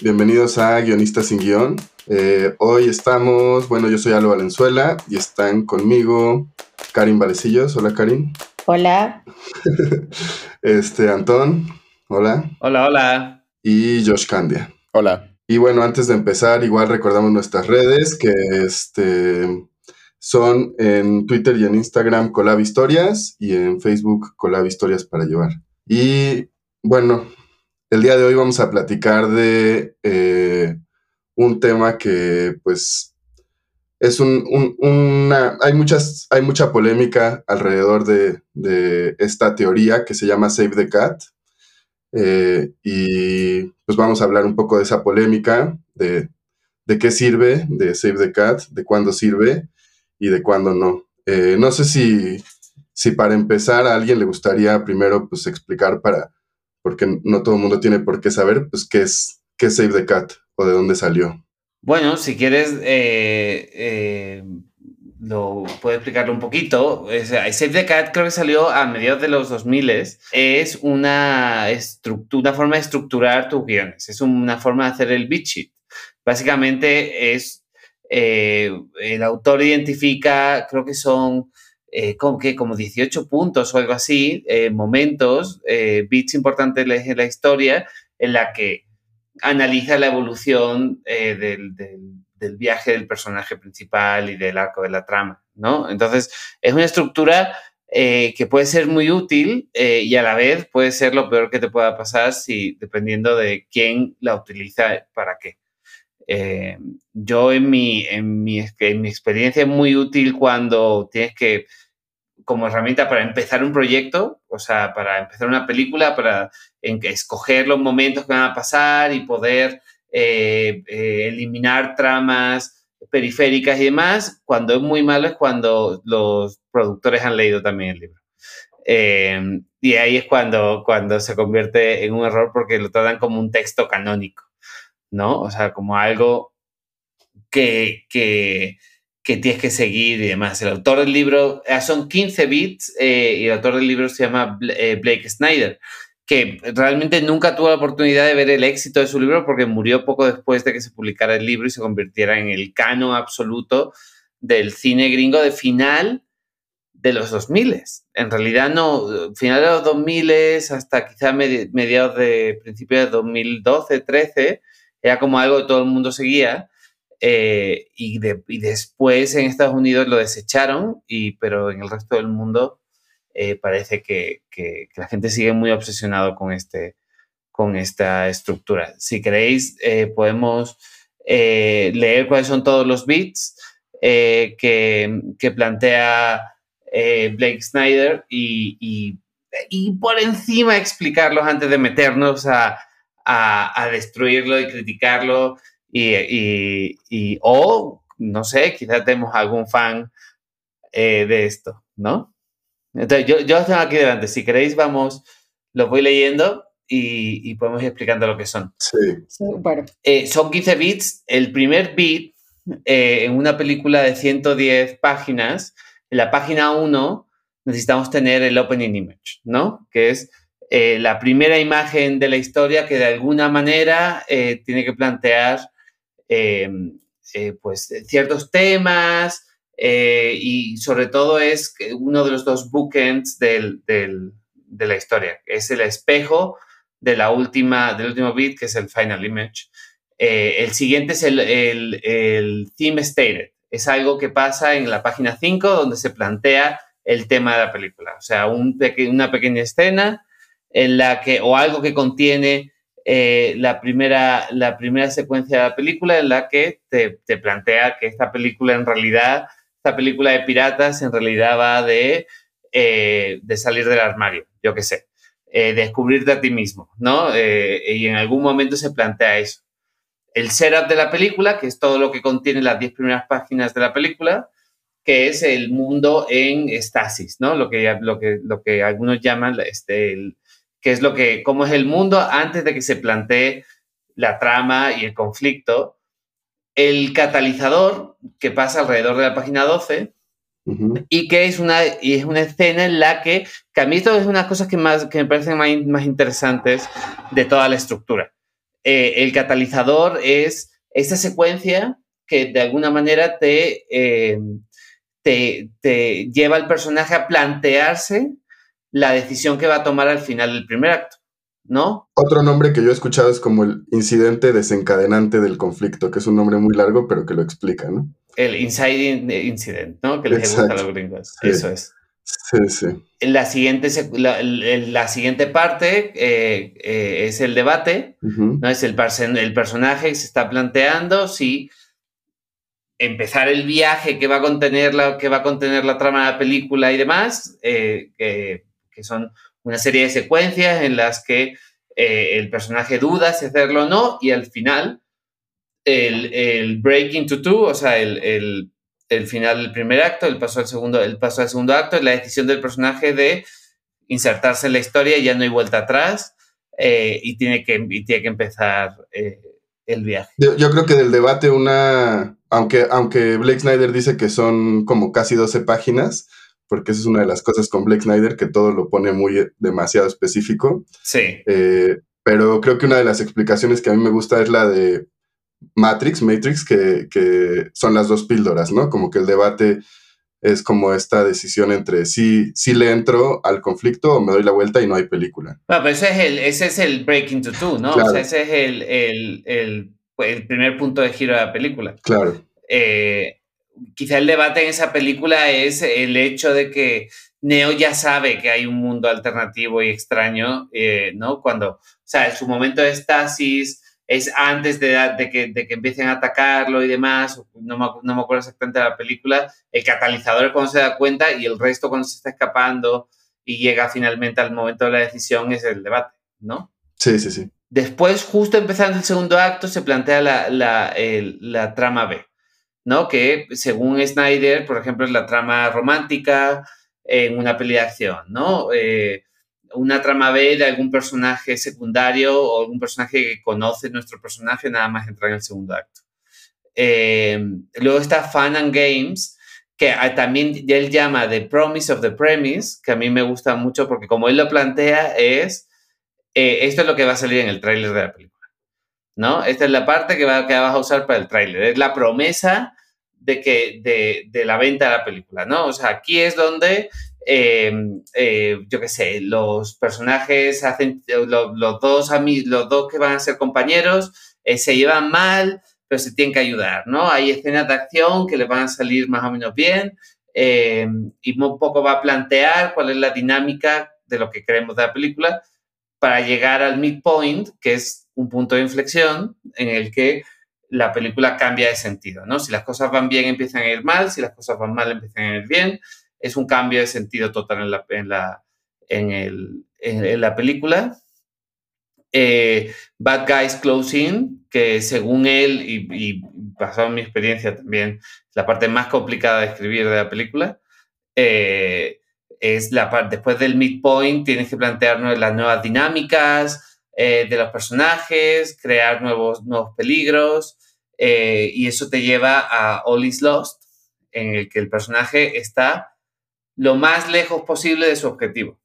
Bienvenidos a Guionistas sin Guión. Eh, hoy estamos, bueno, yo soy Aldo Valenzuela y están conmigo Karin Valecillos. Hola, Karin. Hola. este, Antón. Hola. Hola, hola. Y Josh Candia. Hola. Y bueno, antes de empezar, igual recordamos nuestras redes que este, son en Twitter y en Instagram Colab Historias y en Facebook Colab Historias para llevar. Y bueno, el día de hoy vamos a platicar de eh, un tema que pues es un, una... Hay, muchas, hay mucha polémica alrededor de, esta teoría que se llama Save the Cat. Eh, y pues vamos a hablar un poco de esa polémica, de, de qué sirve, de Save the Cat, de cuándo sirve y de cuándo no. Eh, no sé si, si para empezar a alguien le gustaría primero pues explicar para porque no todo el mundo tiene por qué saber, pues, qué es, qué Save the Cat o de dónde salió. Bueno, si quieres, eh, eh, lo puedo explicarlo un poquito. Save the Cat creo que salió a mediados de los 2000. Es una, una forma de estructurar tus guiones. Es una forma de hacer el beat sheet. Básicamente es, eh, el autor identifica, creo que son eh, como, que, como 18 puntos o algo así, eh, momentos, eh, bits importantes en la historia en la que analiza la evolución del, del, viaje del personaje principal y del arco de la trama, ¿no? Entonces, es una estructura que puede ser muy útil y a la vez puede ser lo peor que te pueda pasar si, dependiendo de quién la utiliza para qué. yo en mi, en, mi, en mi experiencia es muy útil cuando tienes que como herramienta para empezar un proyecto, o sea, para empezar una película, para escoger los momentos que van a pasar y poder eh, eh, eliminar tramas periféricas y demás. Cuando es muy malo es cuando los productores han leído también el libro. Eh, y ahí es cuando, cuando se convierte en un error porque lo tratan como un texto canónico, ¿no? O sea, como algo que, que que tienes que seguir y demás. El autor del libro, ah, son 15 bits eh, y el autor del libro se llama eh, Blake Snyder, que realmente nunca tuvo la oportunidad de ver el éxito de su libro porque murió poco después de que se publicara el libro y se convirtiera en el cano absoluto del cine gringo de final de los 2000. En realidad no, final de los 2000 hasta quizá mediados de principios de 2012, 13, era como algo que todo el mundo seguía eh, y, después en Estados Unidos lo desecharon, y, pero en el resto del mundo eh, parece que, la gente sigue muy obsesionado con, este, con esta estructura. Si queréis, eh, podemos leer cuáles son todos los bits que, plantea Blake Snyder y, por encima explicarlos antes de meternos a, a destruirlo y criticarlo y, y, o, no sé, quizás tenemos algún fan eh, de esto, ¿no? Entonces, yo, yo tengo aquí delante, si queréis, vamos, los voy leyendo y, y podemos ir explicando lo que son. Sí. bueno. Eh, son 15 bits. El primer bit eh, en una película de 110 páginas, en la página 1 necesitamos tener el opening image, ¿no? Que es la primera imagen de la historia que de alguna manera tiene que plantear eh, eh, pues, ciertos temas eh, y sobre todo es uno de los dos bookends de la historia. Es el espejo de la última, del último bit, que es el final image. el siguiente es el, el, theme stated. Es algo que pasa en la página 5 donde se plantea el tema de la película. O sea, un una pequeña escena en la que, o algo que contiene eh, la, primera, la primera secuencia de la película en la que te, plantea que esta película en realidad, esta película de piratas en realidad va de, eh, de salir del armario, yo qué sé, eh, descubrirte a ti mismo, ¿no? y en algún momento se plantea eso. el setup de la película, que es todo lo que contiene las 10 primeras páginas de la película, que es el mundo en estasis, ¿no? Lo que, lo que, lo que algunos llaman, este, que es lo que, cómo es el mundo antes de que se plantee la trama y el conflicto. El catalizador, que pasa alrededor de la página 12, y que es una, y es una escena en la que, que a mí esto es una de las cosas que, más, que me parecen más, más interesantes de toda la estructura. Eh, el catalizador es esa secuencia que de alguna manera te, eh, te, te, lleva al personaje a plantearse la decisión que va a tomar al final del primer acto, ¿no? Otro nombre que yo he escuchado es como el incidente desencadenante del conflicto, que es un nombre muy largo, pero que lo explica, ¿no? El Inside Incident, ¿no? Que les gusta a los gringos. Eso es. Sí, sí. La siguiente, la, la siguiente parte eh, eh, es el debate, ¿no? Es el, el personaje que se está planteando si empezar el viaje que va a contener la, que va a contener la trama de la película y demás, eh, que, que, son una serie de secuencias en las que el personaje duda si hacerlo o no, y al final el, el break into two, o sea, el, el, el, final del primer acto, el paso al segundo, el paso al segundo acto, la decisión del personaje de insertarse en la historia y ya no hay vuelta atrás eh, y, tiene que, tiene que empezar eh, el viaje. Yo, yo, creo que del debate una, aunque, aunque Blake Snyder dice que son como casi 12 páginas, porque esa es una de las cosas con Blake Snyder, que todo lo pone muy demasiado específico. Sí. Eh, pero creo que una de las explicaciones que a mí me gusta es la de Matrix, Matrix, que, que, son las dos píldoras, ¿no? Como que el debate es como esta decisión entre si, si le entro al conflicto o me doy la vuelta y no hay película. Bueno, pero ese es el, ese es el break into two, ¿no? Claro. O sea, ese es el, el, el, el, primer punto de giro de la película. Claro. Eh, quizá el debate en esa película es el hecho de que Neo ya sabe que hay un mundo alternativo y extraño, eh, ¿no? Cuando, o sea, en su momento de estasis, es antes de, de, que, de, que, empiecen a atacarlo y demás, no me, no me, acuerdo exactamente de la película, el catalizador es cuando se da cuenta y el resto cuando se está escapando y llega finalmente al momento de la decisión es el debate, ¿no? Sí, sí, sí. Después, justo empezando el segundo acto, se plantea la, la, el, la trama B, ¿no? Que según Snyder, por ejemplo, es la trama romántica en una peli acción, ¿no? Eh, una trama B de algún personaje secundario o algún personaje que conoce nuestro personaje nada más entrar en el segundo acto. Eh, luego está Fun and Games, que también él llama The Promise of the Premise, que a mí me gusta mucho porque como él lo plantea es, eh, esto es lo que va a salir en el tráiler de la película, ¿no? Esta es la parte que, va, que vas a usar para el tráiler, es la promesa de, que, de, de la venta de la película, ¿no? O sea, aquí es donde eh, eh, yo qué sé, los personajes hacen, los, los, dos los dos que van a ser compañeros eh, se llevan mal, pero se tienen que ayudar, ¿no? Hay escenas de acción que les van a salir más o menos bien eh, y un poco va a plantear cuál es la dinámica de lo que queremos de la película para llegar al midpoint, que es un punto de inflexión en el que la película cambia de sentido, ¿no? Si las cosas van bien, empiezan a ir mal, si las cosas van mal, empiezan a ir bien es un cambio de sentido total en la, en la, en el, en, la película. Eh, Bad Guys Close In, que según él, y, y, basado en mi experiencia también, la parte más complicada de escribir de la película, eh, es la parte, después del midpoint tienes que plantearnos las nuevas dinámicas eh, de los personajes, crear nuevos, nuevos peligros, eh, y eso te lleva a All is Lost, en el que el personaje está lo más lejos posible de su objetivo.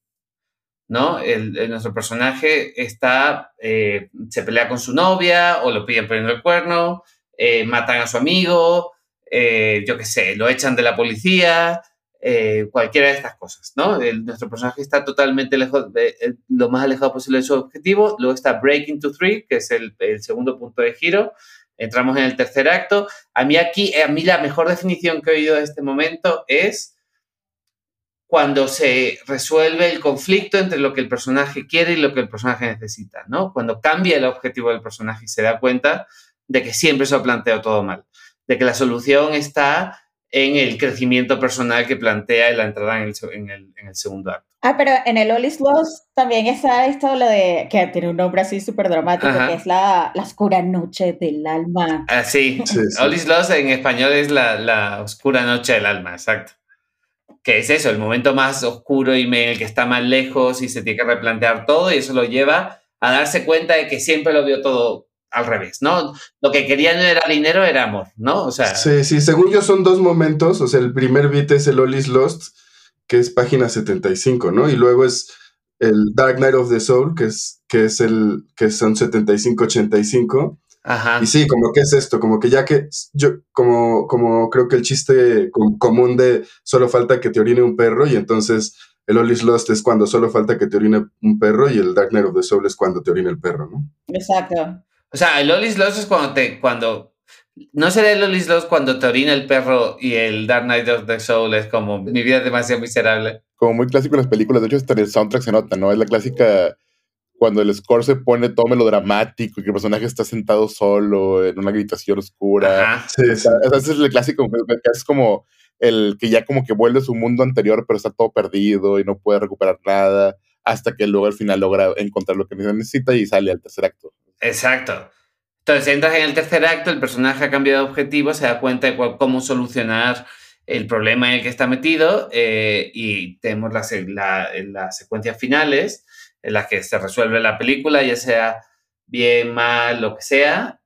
¿no? El, nuestro personaje está, eh, se pelea con su novia o lo pillan poniendo el cuerno, matan a su amigo, yo qué sé, lo echan de la policía, eh, cualquiera de estas cosas, ¿no? El, nuestro personaje está totalmente lejos, de, lo más alejado posible de su objetivo. Luego está Breaking to Three, que es el, el, segundo punto de giro. Entramos en el tercer acto. A mí aquí, a mí la mejor definición que he oído de este momento es cuando se resuelve el conflicto entre lo que el personaje quiere y lo que el personaje necesita, ¿no? Cuando cambia el objetivo del personaje y se da cuenta de que siempre se ha planteado todo mal, de que la solución está en el crecimiento personal que plantea en la entrada en el, en el, en el segundo acto. Ah, pero en el All is Lost también está esto lo de, que tiene un nombre así súper dramático, que es la, la, oscura noche del alma. Ah, sí. sí, All is Lost en español es la, la, oscura noche del alma, exacto. Que es eso, el momento más oscuro y en el que está más lejos y se tiene que replantear todo y eso lo lleva a darse cuenta de que siempre lo vio todo al revés, ¿no? Lo que quería no era dinero, era amor, ¿no? O sea... Sí, sí, según yo son dos momentos, o sea, el primer beat es el All is Lost, que es página 75, ¿no? Y luego es el Dark Knight of the Soul, que es, que es el, que son 75-85. Ajá. Y sí, como que es esto, como que ya que yo, como, como creo que el chiste común de solo falta que te orine un perro y entonces el All is Lost es cuando solo falta que te orine un perro y el Dark Knight of the Soul es cuando te orina el perro, ¿no? Exacto. O sea, el All is Lost es cuando te, cuando ¿No será el Olis 2 cuando te orina el perro y el Dark Knight of the Soul es como mi vida es demasiado miserable? Como muy clásico en las películas, de hecho hasta en el soundtrack se nota, ¿no? Es la clásica cuando el score se pone todo melodramático y que el personaje está sentado solo en una habitación oscura. Ajá. Sí, sí. Ese es el clásico, es como el que ya como que vuelve a su mundo anterior, pero está todo perdido y no puede recuperar nada, hasta que luego al final logra encontrar lo que necesita y sale al tercer acto. Exacto. Entonces entras en el tercer acto, el personaje ha cambiado de objetivo, se da cuenta de cómo solucionar el problema en el que está metido eh, y tenemos las la, la secuencias finales en las que se resuelve la película, ya sea bien, mal, lo que sea,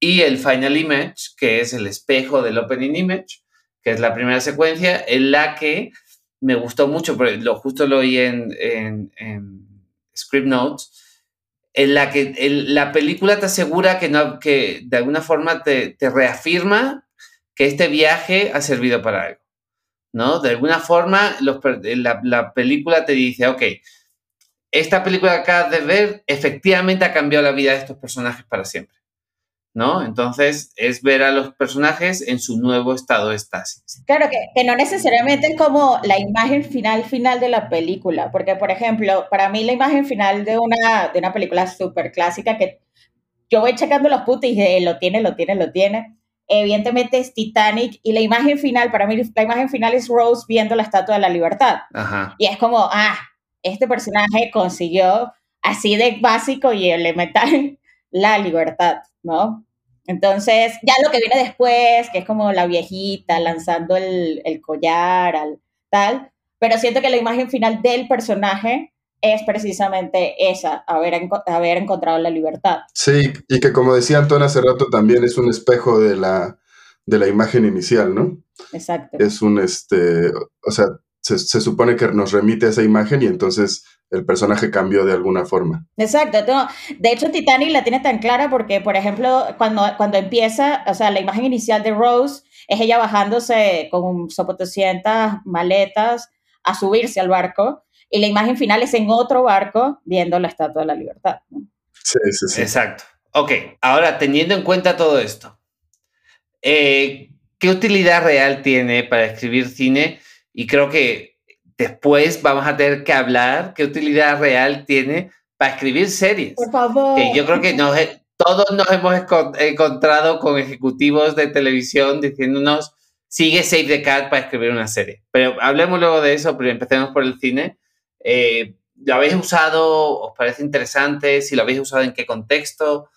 y el final image, que es el espejo del opening image, que es la primera secuencia, en la que me gustó mucho, pero lo, justo lo oí en, en, en Script Notes, en la que la película te asegura que, no, que de alguna forma te, reafirma que este viaje ha servido para algo, ¿no? De alguna forma los, la, la, película te dice, ok, esta película que acabas de ver efectivamente ha cambiado la vida de estos personajes para siempre. ¿No? Entonces es ver a los personajes en su nuevo estado de estasis. Claro, que, que, no necesariamente es como la imagen final final de la película, porque por ejemplo, para mí la imagen final de una, de una película súper clásica que yo voy checando los puntos y dije, lo tiene, lo tiene, lo tiene. Evidentemente es Titanic y la imagen final, para mí la imagen final es Rose viendo la Estatua de la Libertad. Ajá. Y es como, ah, este personaje consiguió así de básico y elemental la libertad, ¿no? Entonces, ya lo que viene después, que es como la viejita lanzando el, el collar, al, tal, pero siento que la imagen final del personaje es precisamente esa, haber, haber encontrado la libertad. Sí, y que como decía Antón hace rato, también es un espejo de la, de la imagen inicial, ¿no? Exacto. Es un, este, o sea, se, se, supone que nos remite a esa imagen y entonces el personaje cambió de alguna forma. Exacto. De hecho, Titanic la tiene tan clara porque, por ejemplo, cuando, cuando empieza, o sea, la imagen inicial de Rose es ella bajándose con 200 maletas a subirse al barco y la imagen final es en otro barco viendo la Estatua de la Libertad. Sí, sí, sí. Exacto. Ok, ahora teniendo en cuenta todo esto, eh, ¿qué utilidad real tiene para escribir cine? Y creo que después vamos a tener que hablar qué utilidad real tiene para escribir series. Por favor. Que yo creo que nos, todos nos hemos encontrado con ejecutivos de televisión diciéndonos, sigue Save the Cat para escribir una serie. Pero hablemos luego de eso, pero empecemos por el cine. Eh, ¿Lo habéis usado? ¿Os parece interesante? Si lo habéis usado, ¿en qué contexto?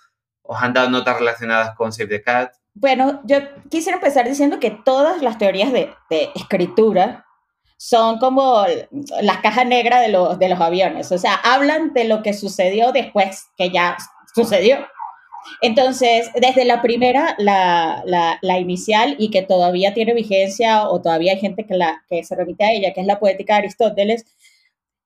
¿Os han dado notas relacionadas con Save the Cat? Bueno, yo quisiera empezar diciendo que todas las teorías de, de escritura son como la caja negra de los, de los aviones, o sea, hablan de lo que sucedió después que ya sucedió. Entonces, desde la primera, la, la, la, inicial y que todavía tiene vigencia o todavía hay gente que, la, que se remite a ella, que es la poética de Aristóteles,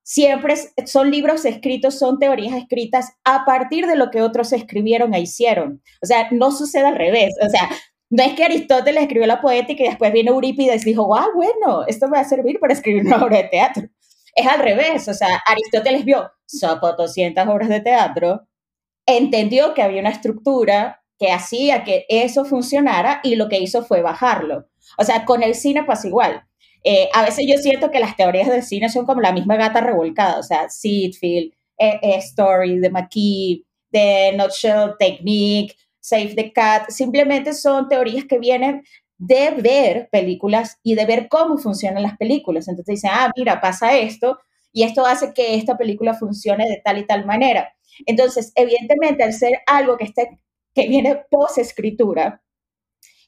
siempre son libros escritos, son teorías escritas a partir de lo que otros escribieron e hicieron. O sea, no sucede al revés. O sea, no es que Aristóteles escribió la poética y después viene Eurípides y dijo, wow, bueno, esto me va a servir para escribir una obra de teatro. Es al revés, o sea, Aristóteles vio 200 obras de teatro, entendió que había una estructura que hacía que eso funcionara y lo que hizo fue bajarlo. O sea, con el cine pasa igual. Eh, a veces yo siento que las teorías del cine son como la misma gata revolcada, o sea, Seedfield, eh, eh, Story, de McKee, de Nutshell Technique, Save the Cat, simplemente son teorías que vienen de ver películas y de ver cómo funcionan las películas. Entonces dicen, ah, mira, pasa esto y esto hace que esta película funcione de tal y tal manera. Entonces, evidentemente, al ser algo que, esté, que viene post escritura,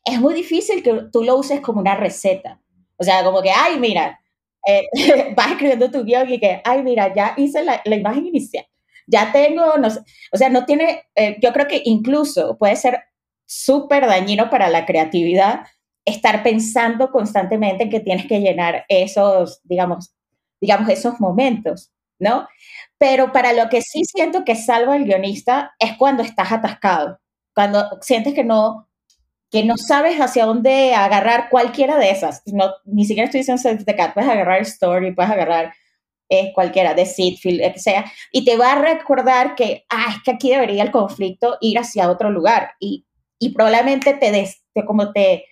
es muy difícil que tú lo uses como una receta. O sea, como que, ay, mira, eh, vas escribiendo tu guion y que, ay, mira, ya hice la, la imagen inicial, ya tengo, no o sea, no tiene, eh, yo creo que incluso puede ser súper dañino para la creatividad estar pensando constantemente en que tienes que llenar esos, digamos, digamos, esos momentos, ¿no? Pero para lo que sí siento que salva el guionista es cuando estás atascado, cuando sientes que no, que no sabes hacia dónde agarrar cualquiera de esas. No, ni siquiera estoy diciendo de puedes agarrar Story, puedes agarrar eh, cualquiera de Seedfield, que sea, y te va a recordar que, ah, es que aquí debería el conflicto ir hacia otro lugar y, y probablemente te, des, te como te,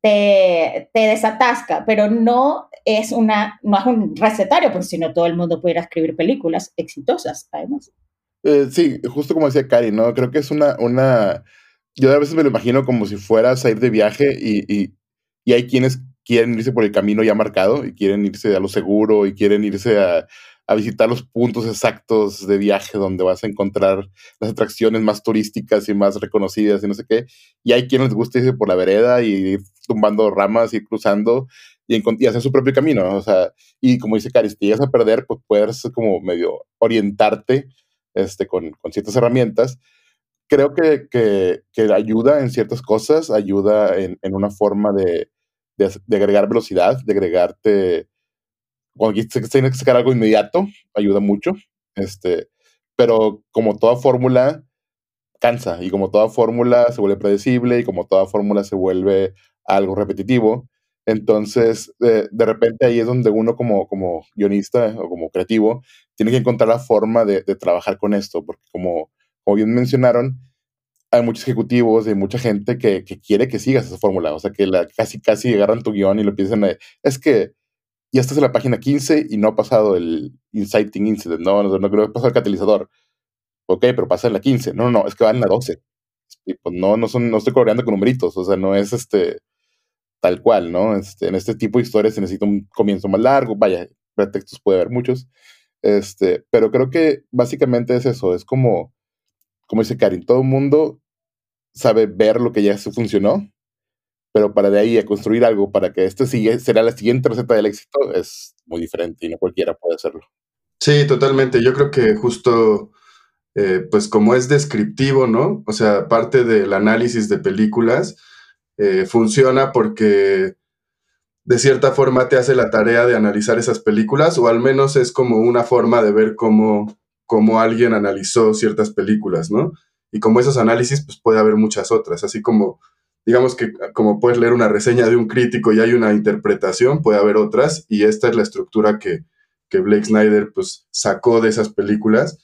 te, te, desatasca, pero no es, una, no es un recetario, porque si no todo el mundo pudiera escribir películas exitosas, además. Eh, sí, justo como decía Cari, ¿no? Creo que es una, una yo a veces me lo imagino como si fueras a ir de viaje y, y, y, hay quienes quieren irse por el camino ya marcado y quieren irse a lo seguro y quieren irse a, a visitar los puntos exactos de viaje donde vas a encontrar las atracciones más turísticas y más reconocidas y no sé qué. Y hay quienes les gusta irse por la vereda y ir tumbando ramas y cruzando y, y, hacer su propio camino. O sea, y como dice Cari, si te llegas a perder, pues puedes como medio orientarte este, con, con ciertas herramientas creo que, que, que, ayuda en ciertas cosas, ayuda en, en una forma de, de, agregar velocidad, de agregarte, cuando tienes que sacar algo inmediato, ayuda mucho, este, pero como toda fórmula, cansa, y como toda fórmula se vuelve predecible, y como toda fórmula se vuelve algo repetitivo, entonces, de repente ahí es donde uno como, como guionista o como creativo tiene que encontrar la forma de, de trabajar con esto, porque como como bien mencionaron, hay muchos ejecutivos y mucha gente que, quiere que sigas esa fórmula. O sea, que la, casi, casi agarran tu guion y lo piensan, es que ya estás en la página 15 y no ha pasado el inciting incident, no, no, no creo que pasado el catalizador. Ok, pero pasa en la 15. No, no, no, es que va en la 12. Y pues no, no, son, no estoy coloreando con numeritos, o sea, no es este tal cual, ¿no? Este, en este tipo de historias se necesita un comienzo más largo, vaya, pretextos puede haber muchos, este, pero creo que básicamente es eso, es como como dice Karin, todo el mundo sabe ver lo que ya se funcionó, pero para de ahí a construir algo para que este sigue, será la siguiente receta del éxito es muy diferente y no cualquiera puede hacerlo. Sí, totalmente. Yo creo que justo, eh, pues como es descriptivo, ¿no? O sea, parte del análisis de películas eh, funciona porque de cierta forma te hace la tarea de analizar esas películas o al menos es como una forma de ver cómo cómo alguien analizó ciertas películas, ¿no? Y como esos análisis, pues puede haber muchas otras, así como, digamos que como puedes leer una reseña de un crítico y hay una interpretación, puede haber otras, y esta es la estructura que, que Blake Snyder, pues, sacó de esas películas.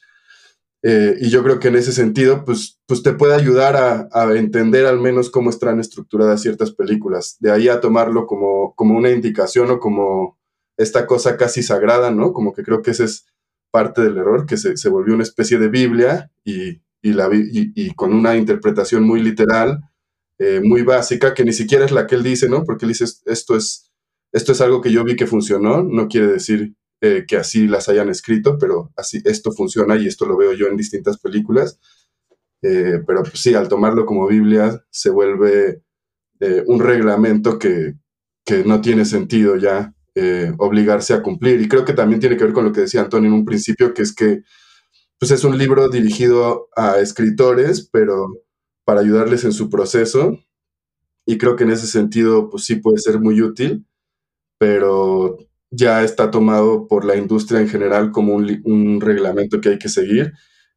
Eh, y yo creo que en ese sentido, pues, pues te puede ayudar a, a, entender al menos cómo están estructuradas ciertas películas. De ahí a tomarlo como, como una indicación o como esta cosa casi sagrada, ¿no? Como que creo que ese es parte del error, que se, se volvió una especie de Biblia y, y, la, y, y con una interpretación muy literal, eh, muy básica, que ni siquiera es la que él dice, ¿no? Porque él dice, esto es, esto es algo que yo vi que funcionó, no quiere decir eh, que así las hayan escrito, pero así esto funciona y esto lo veo yo en distintas películas. Eh, pero pues, sí, al tomarlo como Biblia se vuelve eh, un reglamento que, que no tiene sentido ya eh, obligarse a cumplir. Y creo que también tiene que ver con lo que decía Antonio en un principio, que es que pues es un libro dirigido a escritores, pero para ayudarles en su proceso. Y creo que en ese sentido, pues sí puede ser muy útil, pero ya está tomado por la industria en general como un, reglamento que hay que seguir.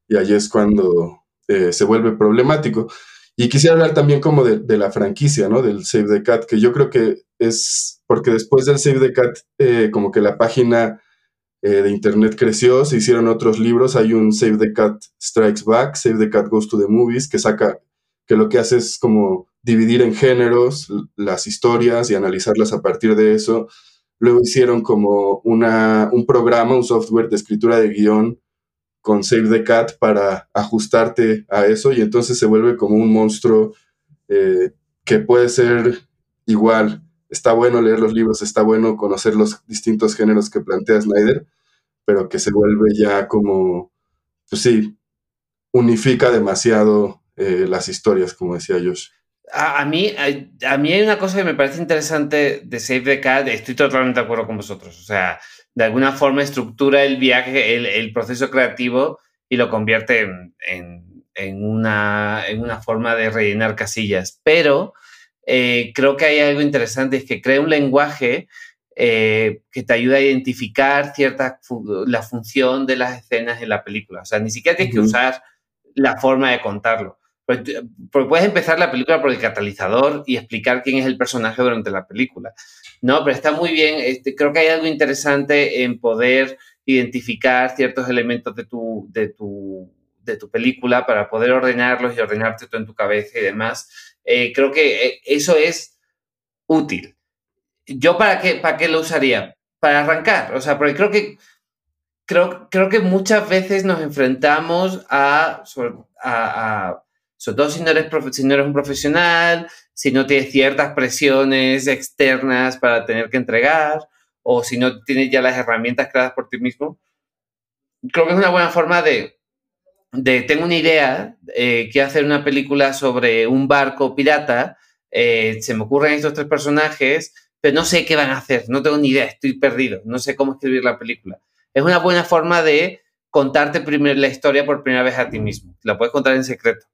Y ahí es cuando eh, se vuelve problemático. Y quisiera hablar también como de, de, la franquicia, ¿no? Del Save the Cat, que yo creo que es porque después del Save the Cat, eh, como que la página eh, de internet creció, se hicieron otros libros, hay un Save the Cat Strikes Back, Save the Cat Goes to the Movies, que saca, que lo que hace es como dividir en géneros las historias y analizarlas a partir de eso. Luego hicieron como una, un programa, un software de escritura de guion con Save the Cat para ajustarte a eso y entonces se vuelve como un monstruo eh, que puede ser igual, está bueno leer los libros, está bueno conocer los distintos géneros que plantea Snyder, pero que se vuelve ya como, pues sí, unifica demasiado eh, las historias, como decía Josh. A, mí, a, mí hay una cosa que me parece interesante de Save the Cat, estoy totalmente de acuerdo con vosotros, o sea, de alguna forma estructura el viaje, el, proceso creativo y lo convierte en, una, en una forma de rellenar casillas, pero eh, creo que hay algo interesante, es que crea un lenguaje eh, que te ayuda a identificar cierta la función de las escenas en la película. O sea, ni siquiera tienes que usar la forma de contarlo. Porque, puedes empezar la película por el catalizador y explicar quién es el personaje durante la película. No, pero está muy bien. Este, creo que hay algo interesante en poder identificar ciertos elementos de tu, de tu, de tu película para poder ordenarlos y ordenarte todo en tu cabeza y demás. Eh, creo que eh, eso es útil. ¿Yo para qué, para qué lo usaría? Para arrancar. O sea, porque creo que creo, creo que muchas veces nos enfrentamos a, a, sobre todo si no, eres si no eres un profesional, si no tienes ciertas presiones externas para tener que entregar, o si no tienes ya las herramientas creadas por ti mismo. Creo que es una buena forma de, tengo una idea, eh, quiero hacer una película sobre un barco pirata, eh, se me ocurren estos tres personajes, pero no sé qué van a hacer, no tengo ni idea, estoy perdido, no sé cómo escribir la película es una buena forma de contarte primero la historia por primera vez a ti mismo. La puedes contar en secreto.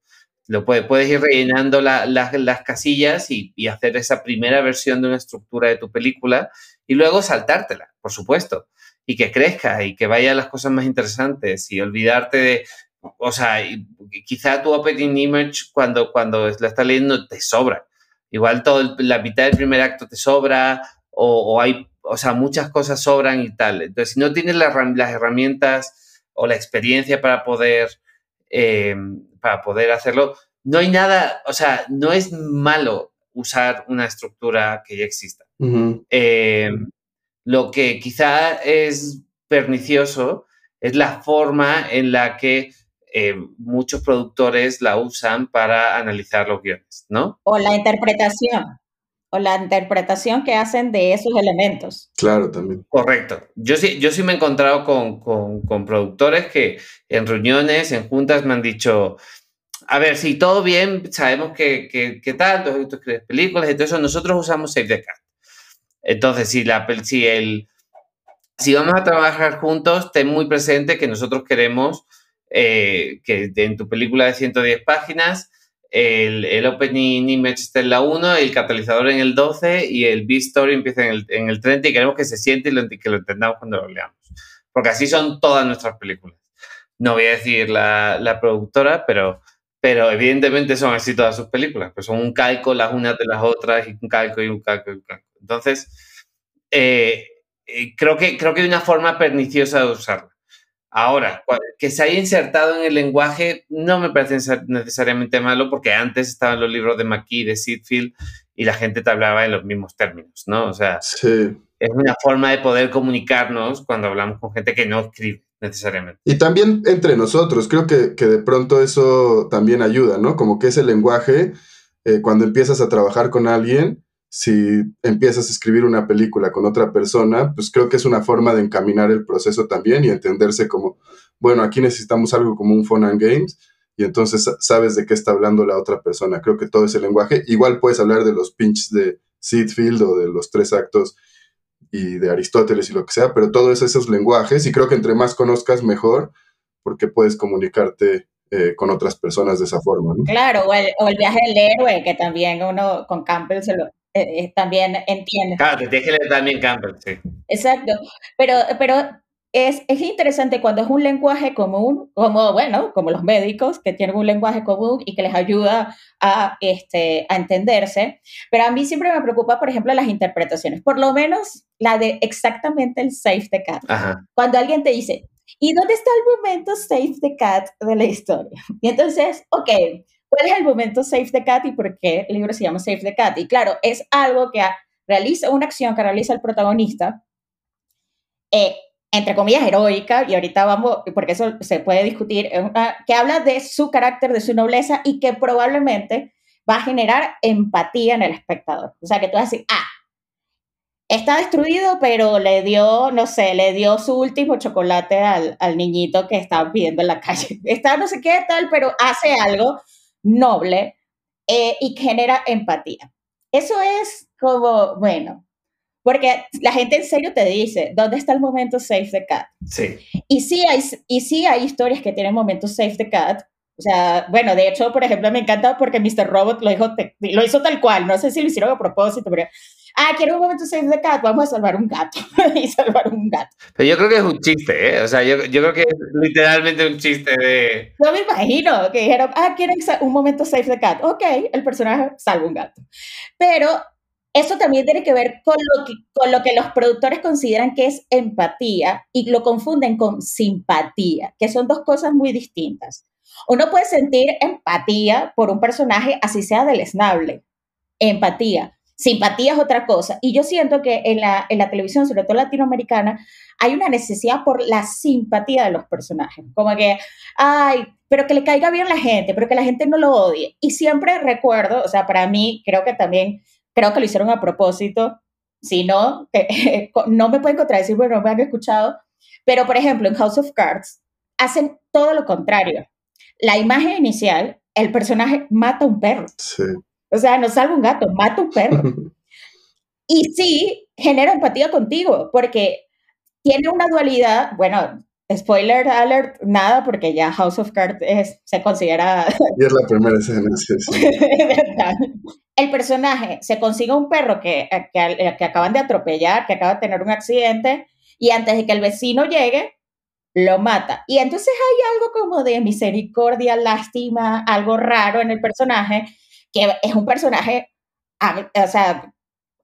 Lo puedes, puedes ir rellenando las casillas y, hacer esa primera versión de una estructura de tu película y luego saltártela, por supuesto, y que crezca y que vaya a las cosas más interesantes y olvidarte de, o sea, quizá tu opening image cuando, cuando la estás leyendo te sobra. Igual todo la mitad del primer acto te sobra o, o hay o sea, muchas cosas sobran y tal. Entonces, si no tienes las, herramientas o la experiencia para poder, eh, para poder hacerlo, no hay nada, o sea, no es malo usar una estructura que ya exista. Eh, lo que quizá es pernicioso es la forma en la que eh, muchos productores la usan para analizar los guiones, ¿no? O la interpretación o la interpretación que hacen de esos elementos. Claro, también. Correcto. Yo sí, yo sí me he encontrado con, con, productores que en reuniones, en juntas me han dicho, a ver, si todo bien, sabemos que, que, tal, tú, escribes películas y todo eso, nosotros usamos Save the Cat. Entonces, si, la, si, el, si vamos a trabajar juntos, ten muy presente que nosotros queremos eh, que en tu película de 110 páginas el, opening image está en la 1, el catalizador en el 12 y el B-Story empieza en el, en el 30 y queremos que se siente y que lo entendamos cuando lo leamos. Porque así son todas nuestras películas. No voy a decir la, la productora, pero, pero evidentemente son así todas sus películas. Pues son un calco las unas de las otras y un calco y un calco y un calco. Entonces, eh, eh, creo, que, creo que hay una forma perniciosa de usarla. Ahora, que se haya insertado en el lenguaje no me parece necesariamente malo porque antes estaban los libros de McKee, de Seedfield y la gente te hablaba en los mismos términos, ¿no? O sea, es una forma de poder comunicarnos cuando hablamos con gente que no escribe necesariamente. Y también entre nosotros, creo que, de pronto eso también ayuda, ¿no? Como que ese lenguaje, eh, cuando empiezas a trabajar con alguien, si empiezas a escribir una película con otra persona, pues creo que es una forma de encaminar el proceso también y entenderse como, bueno, aquí necesitamos algo como un fun and games y entonces sabes de qué está hablando la otra persona. Creo que todo ese lenguaje, igual puedes hablar de los pinches de Seedfield o de los tres actos y de Aristóteles y lo que sea, pero todos esos lenguajes y creo que entre más conozcas mejor porque puedes comunicarte eh, con otras personas de esa forma. Claro, o el, o el, viaje del héroe, que también uno con Campbell se lo, eh, eh, también entiende. Claro, te tienes que leer también Campbell, sí. Exacto, pero, pero es, es, interesante cuando es un lenguaje común, como, bueno, como los médicos que tienen un lenguaje común y que les ayuda a, este, a entenderse, pero a mí siempre me preocupa, por ejemplo, las interpretaciones, por lo menos la de exactamente el safe the cat. Cuando alguien te dice, ¿y dónde está el momento safe the cat de la historia? Y entonces, ok, ¿Cuál es el momento Save the Cat y por qué el libro se llama Save the Cat? Y claro, es algo que realiza, una acción que realiza el protagonista, eh, entre comillas, heroica, y ahorita vamos, porque eso se puede discutir, que habla de su carácter, de su nobleza y que probablemente va a generar empatía en el espectador. O sea, que tú vas a decir, ah, está destruido, pero le dio, no sé, le dio su último chocolate al, al niñito que estaba pidiendo en la calle. Está no sé qué tal, pero hace algo noble eh, y genera empatía. Eso es como, bueno, porque la gente en serio te dice, ¿dónde está el momento safe the cat? Sí. Y sí hay, y sí hay historias que tienen momentos safe the cat. O sea, bueno, de hecho, por ejemplo, me encanta porque Mr. Robot lo, dijo, lo hizo tal cual. No sé si lo hicieron a propósito, pero ah, quiero un momento safe the cat, vamos a salvar un gato y salvar un gato. Pero yo creo que es un chiste, ¿eh? O sea, yo, yo creo que es literalmente un chiste de... No me imagino que dijeron, ah, quiero un momento safe the cat. Ok, el personaje salva un gato. Pero eso también tiene que ver con lo que, con lo que los productores consideran que es empatía y lo confunden con simpatía, que son dos cosas muy distintas. Uno puede sentir empatía por un personaje, así sea deleznable. Empatía. Simpatía es otra cosa. Y yo siento que en la, en la televisión, sobre todo latinoamericana, hay una necesidad por la simpatía de los personajes. Como que, ay, pero que le caiga bien la gente, pero que la gente no lo odie. Y siempre recuerdo, o sea, para mí, creo que también, creo que lo hicieron a propósito. Si no, no me pueden contradecir porque no me han escuchado. Pero, por ejemplo, en House of Cards, hacen todo lo contrario. La imagen inicial, el personaje mata a un perro. Sí. O sea, no salva un gato, mata un perro. y sí, genera empatía contigo, porque tiene una dualidad, bueno, spoiler alert, nada, porque ya House of Cards se considera... Y es la primera escena, sí, sí. El personaje se consigue un perro que, que, que acaban de atropellar, que acaba de tener un accidente, y antes de que el vecino llegue, lo mata. Y entonces hay algo como de misericordia, lástima, algo raro en el personaje, que es un personaje, o sea,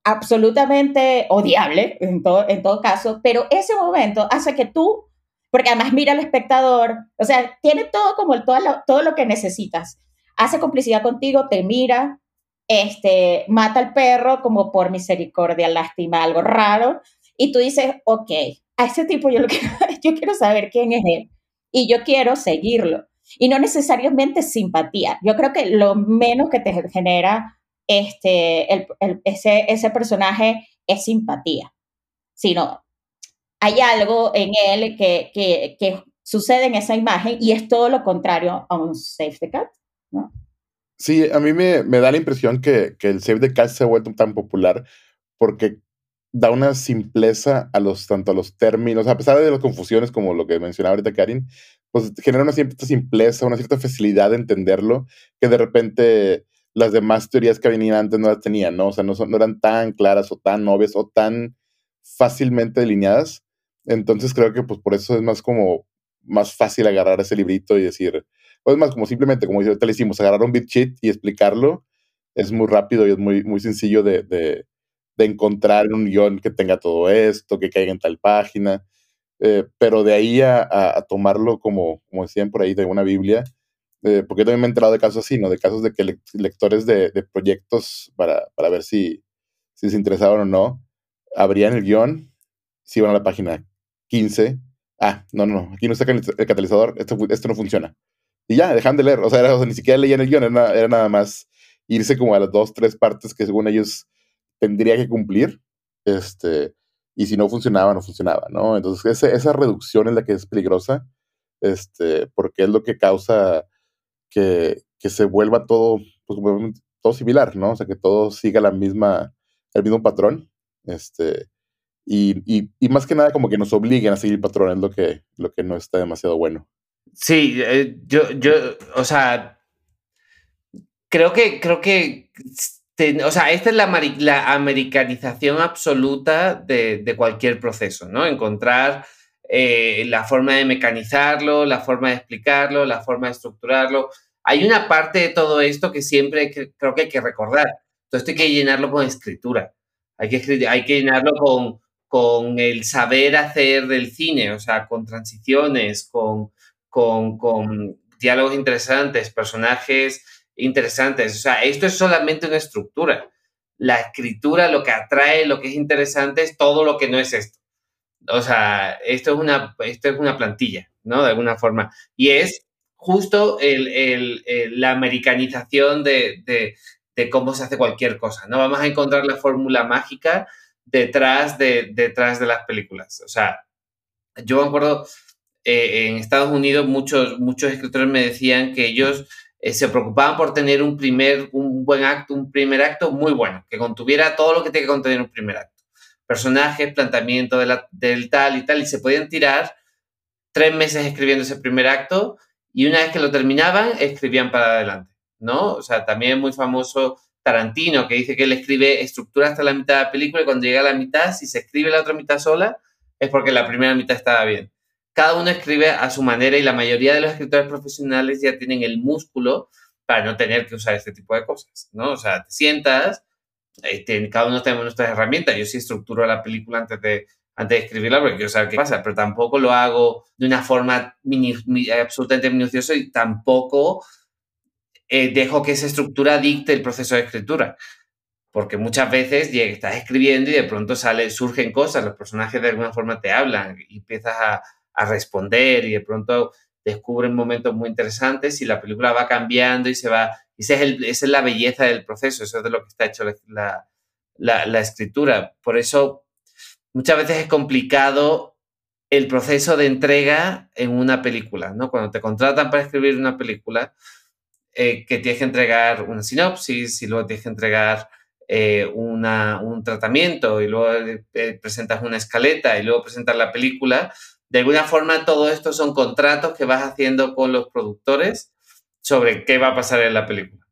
absolutamente odiable en todo, en todo caso, pero ese momento hace que tú, porque además mira al espectador, o sea, tiene todo como todo, lo, todo lo que necesitas. Hace complicidad contigo, te mira, este, mata al perro como por misericordia, lástima, algo raro, y tú dices, ok, a ese tipo yo, lo quiero, yo quiero saber quién es él y yo quiero seguirlo. Y no necesariamente simpatía. Yo creo que lo menos que te genera este, el, ese, ese personaje es simpatía, sino hay algo en él que, que, que, sucede en esa imagen y es todo lo contrario a un Save the Cat, ¿no? Sí, a mí me, me da la impresión que, que, el Save the Cat se ha vuelto tan popular porque da una simpleza a los, tanto a los términos, a pesar de las confusiones como lo que mencionaba ahorita Karin, pues genera una cierta simpleza, una cierta facilidad de entenderlo, que de repente las demás teorías que venían antes no las tenían, ¿no? O sea, no, no eran tan claras o tan obvias o tan fácilmente delineadas. Entonces creo que pues por eso es más como más fácil agarrar ese librito y decir, o es más como simplemente, como te le hicimos, agarrar un bit y explicarlo. Es muy rápido y es muy, muy sencillo de, de encontrar un guion que tenga todo esto, que caiga en tal página. Eh, pero de ahí a, a, tomarlo como, como decían por ahí, de una Biblia, eh, porque yo también me he enterado de casos así, ¿no? De casos de que lectores de, de proyectos para, para, ver si, si les interesaban o no, abrían el guion, si iban a la página 15, ah, no, no, aquí no está el catalizador, esto, esto no funciona. Y ya, dejan de leer, o sea, era, o sea ni siquiera leían el guion, era, era, nada más irse como a las dos, tres partes que según ellos tendría que cumplir, este, y si no funcionaba, no funcionaba, ¿no? Entonces, esa, reducción es la que es peligrosa, este, porque es lo que causa que, que se vuelva todo, pues, todo similar, ¿no? O sea, que todo siga la misma, el mismo patrón, este, y, y, y, más que nada como que nos obliguen a seguir el patrón, es lo que, lo que no está demasiado bueno. Sí, eh, yo, yo, o sea, creo que, creo que o sea, esta es la, americanización absoluta de, cualquier proceso, ¿no? Encontrar eh, la forma de mecanizarlo, la forma de explicarlo, la forma de estructurarlo. Hay una parte de todo esto que siempre creo que hay que recordar. Esto hay que llenarlo con escritura. Hay que, hay que llenarlo con, con el saber hacer del cine, o sea, con transiciones, con, con, con diálogos interesantes, personajes interesantes. O sea, esto es solamente una estructura. La escritura, lo que atrae, lo que es interesante es todo lo que no es esto. O sea, esto es una, esto es una plantilla, ¿no? De alguna forma. Y es justo el, el, el, la americanización de, de, de, cómo se hace cualquier cosa. No vamos a encontrar la fórmula mágica detrás de, detrás de las películas. O sea, yo me acuerdo, eh, en Estados Unidos muchos, muchos escritores me decían que ellos eh, se preocupaban por tener un primer, un buen acto, un primer acto muy bueno, que contuviera todo lo que tiene que contener un primer acto. Personajes, planteamiento de la, del tal y tal, y se podían tirar tres meses escribiendo ese primer acto y una vez que lo terminaban, escribían para adelante, ¿no? O sea, también muy famoso Tarantino, que dice que él escribe estructura hasta la mitad de la película y cuando llega a la mitad, si se escribe la otra mitad sola, es porque la primera mitad estaba bien. Cada uno escribe a su manera y la mayoría de los escritores profesionales ya tienen el músculo para no tener que usar este tipo de cosas, ¿no? O sea, te sientas, eh, cada uno tenemos nuestras herramientas. Yo sí estructuro la película antes de, antes de escribirla porque quiero saber qué pasa, pero tampoco lo hago de una forma absolutamente minuciosa y tampoco eh, dejo que esa estructura dicte el proceso de escritura. Porque muchas veces estás escribiendo y de pronto sale, surgen cosas, los personajes de alguna forma te hablan y empiezas a, a responder y de pronto descubren momentos muy interesantes y la película va cambiando y se va. Ese es esa es la belleza del proceso, eso es de lo que está hecho la escritura. Por eso muchas veces es complicado el proceso de entrega en una película, ¿no? Cuando te contratan para escribir una película, eh, que tienes que entregar una sinopsis y luego tienes que entregar eh, una, un tratamiento y luego eh, presentas una escaleta y luego presentas la película. De alguna forma, todo esto son contratos que vas haciendo con los productores sobre qué va a pasar en la película.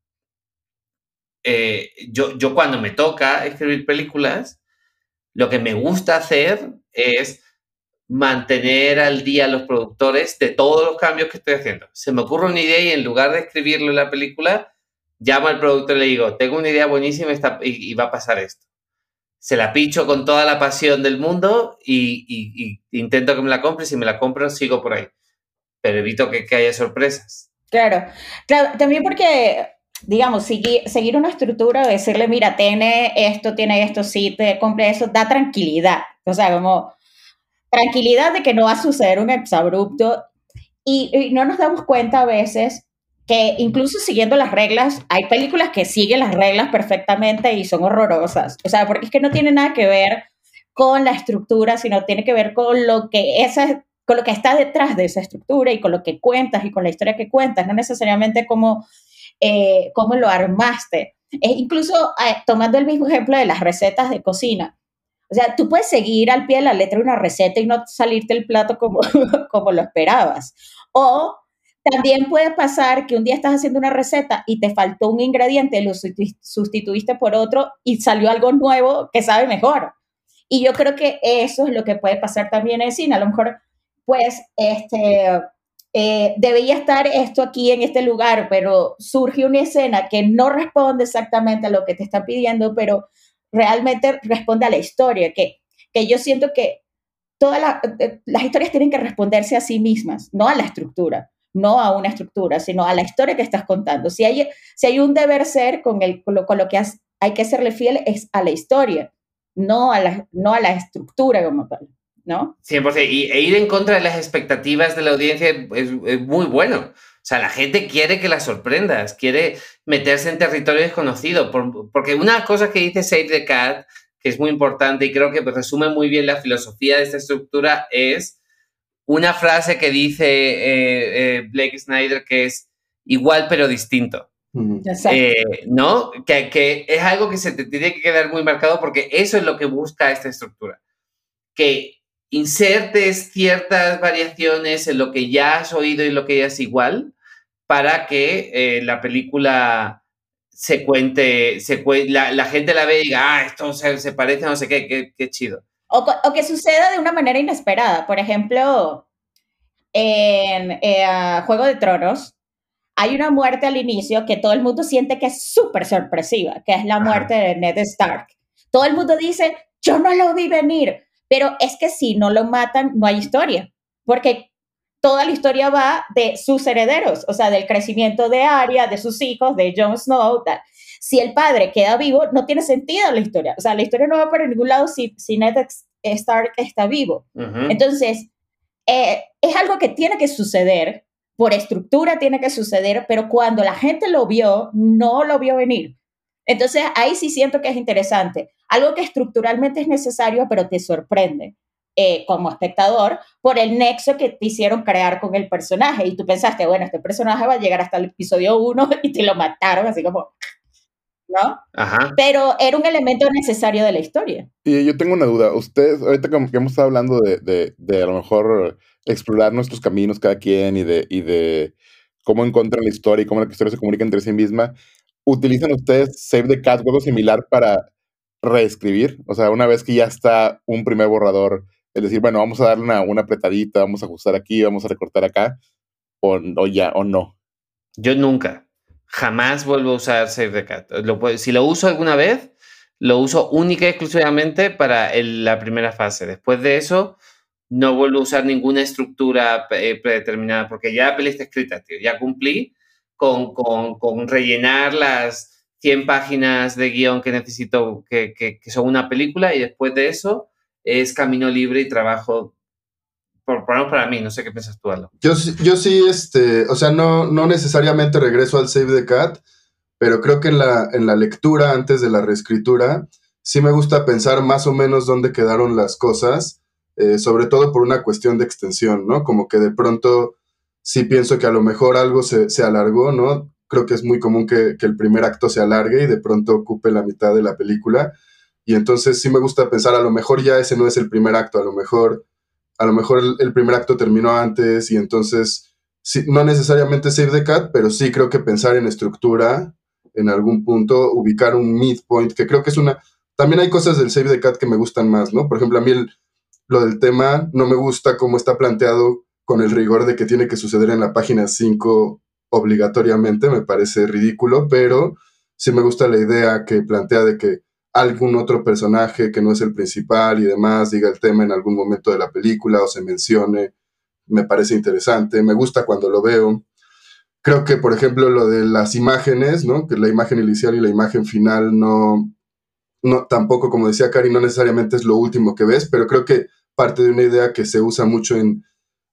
yo, yo cuando me toca escribir películas, lo que me gusta hacer es mantener al día a los productores de todos los cambios que estoy haciendo. Se me ocurre una idea y en lugar de escribirlo en la película, llamo al productor y le digo, tengo una idea buenísima y, va a pasar esto. Se la picho con toda la pasión del mundo y, intento que me la compre. Si me la compro, sigo por ahí. Pero evito que, haya sorpresas. Claro, también porque digamos, seguir, una estructura, decirle, mira, tiene esto, tiene esto, sí, te compre eso, da tranquilidad. O sea, como tranquilidad de que no va a suceder un exabrupto y no nos damos cuenta a veces que incluso siguiendo las reglas, hay películas que siguen las reglas perfectamente y son horrorosas. O sea, porque es que no tiene nada que ver con la estructura, sino tiene que ver con lo que esa con lo que está detrás de esa estructura y con lo que cuentas y con la historia que cuentas, no necesariamente como eh, cómo lo armaste. Es incluso eh, tomando el mismo ejemplo de las recetas de cocina. O sea, tú puedes seguir al pie de la letra una receta y no salirte el plato como, como lo esperabas. O también puede pasar que un día estás haciendo una receta y te faltó un ingrediente, lo sustituiste por otro y salió algo nuevo que sabe mejor. Y yo creo que eso es lo que puede pasar también en cine. A lo mejor, pues, este, eh, debía estar esto aquí en este lugar, pero surge una escena que no responde exactamente a lo que te está pidiendo, pero realmente responde a la historia, que, que yo siento que todas eh, las historias tienen que responderse a sí mismas, no a la estructura, no a una estructura, sino a la historia que estás contando. Si hay, si hay un deber ser con, el, con, lo, con lo que hay que serle fiel es a la historia, no a la, no a la estructura como tal. ¿no? 100%. Y, e ir en contra de las expectativas de la audiencia es, muy bueno. O sea, la gente quiere que la sorprendas, quiere meterse en territorio desconocido. porque una cosa que dice Save the Cat, que es muy importante y creo que resume muy bien la filosofía de esta estructura, es una frase que dice eh, eh, Blake Snyder que es igual pero distinto. Eh, ¿No? Que, que, es algo que se te tiene que quedar muy marcado porque eso es lo que busca esta estructura. Que insertes ciertas variaciones en lo que ya has oído y lo que ya es igual para que eh, la película se cuente, se la, gente la ve y diga, ah, esto se, parece, no sé qué, qué, chido. O, que suceda de una manera inesperada. Por ejemplo, en eh, Juego de Tronos, hay una muerte al inicio que todo el mundo siente que es súper sorpresiva, que es la muerte de Ned Stark. Todo el mundo dice, yo no lo vi venir, pero es que si no lo matan, no hay historia, porque toda la historia va de sus herederos, o sea, del crecimiento de Arya, de sus hijos, de Jon Snow, tal. Si el padre queda vivo, no tiene sentido la historia. O sea, la historia no va para ningún lado si, si Ned Stark está vivo. Entonces, eh, es algo que tiene que suceder por estructura tiene que suceder, pero cuando la gente lo vio, no lo vio venir. Entonces ahí sí siento que es interesante. Algo que estructuralmente es necesario, pero te sorprende. Eh, como espectador por el nexo que te hicieron crear con el personaje. Y tú pensaste, bueno, este personaje va a llegar hasta el episodio 1 y te lo mataron así como... ¿No? Ajá. Pero era un elemento necesario de la historia. Y yo tengo una duda. Ustedes, ahorita como que hemos estado hablando de, de, de a lo mejor explorar nuestros caminos cada quien y de, y de cómo encuentran la historia y cómo la historia se comunica entre sí misma. ¿Utilizan ustedes Save the Cat o algo similar para reescribir? O sea, una vez que ya está un primer borrador, es decir, bueno, vamos a darle una, una apretadita, vamos a ajustar aquí, vamos a recortar acá, o, o ya, o no. Yo nunca, jamás vuelvo a usar Save the Cat. Si lo uso alguna vez, lo uso única y exclusivamente para la primera fase. Después de eso, no vuelvo a usar ninguna estructura eh, predeterminada, porque ya la peli está escrita, tío. Ya cumplí con, con- con rellenar las 100 páginas de guion que necesito, que, que- que son una película, y después de eso es camino libre y trabajo, por, menos para mí, no sé qué piensas tú, Aldo. Yo, yo sí, este, o sea, no, no necesariamente regreso al Save the Cat, pero creo que en la, en la lectura antes de la reescritura, sí me gusta pensar más o menos dónde quedaron las cosas, eh, sobre todo por una cuestión de extensión, ¿no? Como que de pronto sí pienso que a lo mejor algo se, se alargó, ¿no? Creo que es muy común que, que el primer acto se alargue y de pronto ocupe la mitad de la película. Y entonces sí me gusta pensar, a lo mejor ya ese no es el primer acto, a lo mejor a lo mejor el, primer acto terminó antes y entonces, sí, no necesariamente Save the Cat, pero sí creo que pensar en estructura, en algún punto, ubicar un midpoint, que creo que es una... También hay cosas del Save the Cat que me gustan más, ¿no? Por ejemplo, a mí lo del tema no me gusta cómo está planteado con el rigor de que tiene que suceder en la página 5 obligatoriamente, me parece ridículo, pero sí me gusta la idea que plantea de que algún otro personaje que no es el principal y demás diga el tema en algún momento de la película o se mencione, me parece interesante, me gusta cuando lo veo. Creo que, por ejemplo, lo de las imágenes, ¿no? Que la imagen inicial y la imagen final no, no, tampoco, como decía Cari, no necesariamente es lo último que ves, pero creo que parte de una idea que se usa mucho en,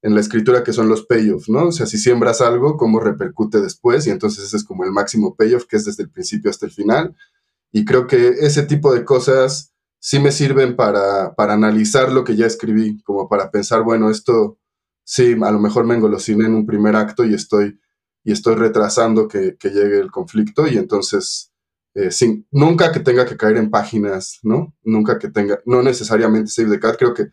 en la escritura, que son los payoffs, ¿no? O sea, si siembras algo, cómo repercute después, y entonces ese es como el máximo payoff, que es desde el principio hasta el final. Y creo que ese tipo de cosas sí me sirven para, para analizar lo que ya escribí, como para pensar, bueno, esto sí, a lo mejor me engolosiné en un primer acto y estoy, y estoy retrasando que, que llegue el conflicto y entonces, eh, sin, nunca que tenga que caer en páginas, ¿no? Nunca que tenga, no necesariamente Save the Cat, creo que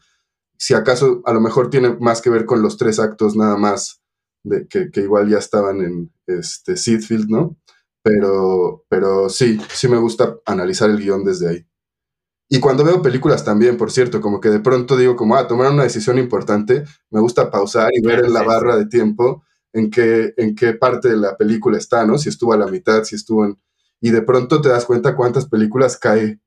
si acaso a lo mejor tiene más que ver con los tres actos nada más, de, que, que igual ya estaban en este, Seedfield, ¿no? Pero, pero sí, sí me gusta analizar el guion desde ahí. Y cuando veo películas también, por cierto, como que de pronto digo como, ah, tomaron una decisión importante, me gusta pausar y ver en la barra de tiempo en qué, en qué parte de la película está, ¿no? Si estuvo a la mitad, si estuvo en... Y de pronto te das cuenta cuántas películas cae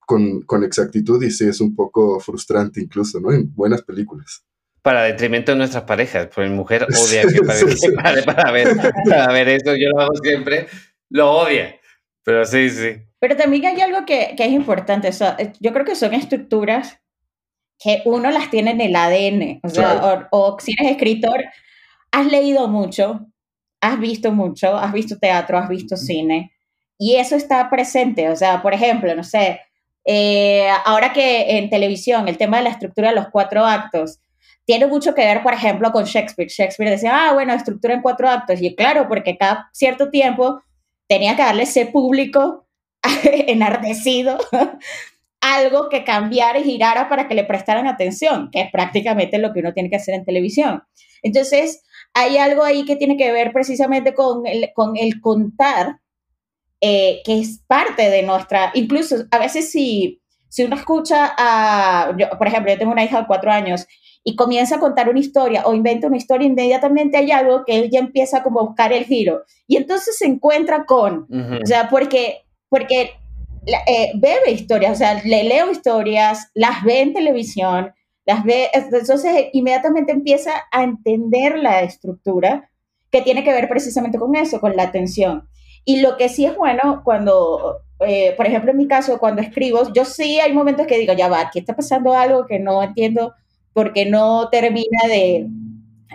con, con exactitud y sí es un poco frustrante incluso, ¿no? En buenas películas. Para detrimento de nuestras parejas, porque mi mujer odia que, Sí, para, sí, pare para ver, para ver eso, yo lo hago siempre, lo odia. Pero sí, sí. Pero también hay algo que, que es importante. o sea, eh, yo creo que son estructuras que uno las tiene en el ADN. O sea, o, o si eres escritor, has leído mucho, has visto mucho, has visto teatro, has visto cine, y eso está presente. O sea, por ejemplo, no sé, eh, ahora que en televisión el tema de la estructura de los cuatro actos tiene mucho que ver, por ejemplo, con Shakespeare. Shakespeare decía, ah, bueno, estructura en cuatro actos. Y claro, porque cada cierto tiempo tenía que darle ese público enardecido algo que cambiara y girara para que le prestaran atención, que es prácticamente lo que uno tiene que hacer en televisión. Entonces, hay algo ahí que tiene que ver precisamente con el, con el contar, eh, que es parte de nuestra, incluso a veces si, si uno escucha a, yo, por ejemplo, yo tengo una hija de cuatro años y comienza a contar una historia o inventa una historia, inmediatamente hay algo que él ya empieza como a buscar el giro. Y entonces se encuentra con, Ujú. o sea, porque, porque eh, bebe historias, o sea, le leo historias, las ve en televisión, las ve, entonces inmediatamente empieza a entender la estructura que tiene que ver precisamente con eso, con la atención. Y lo que sí es bueno cuando, eh, por ejemplo, en mi caso, cuando escribo, yo sí hay momentos que digo, ya va, aquí está pasando algo que no entiendo porque no termina de,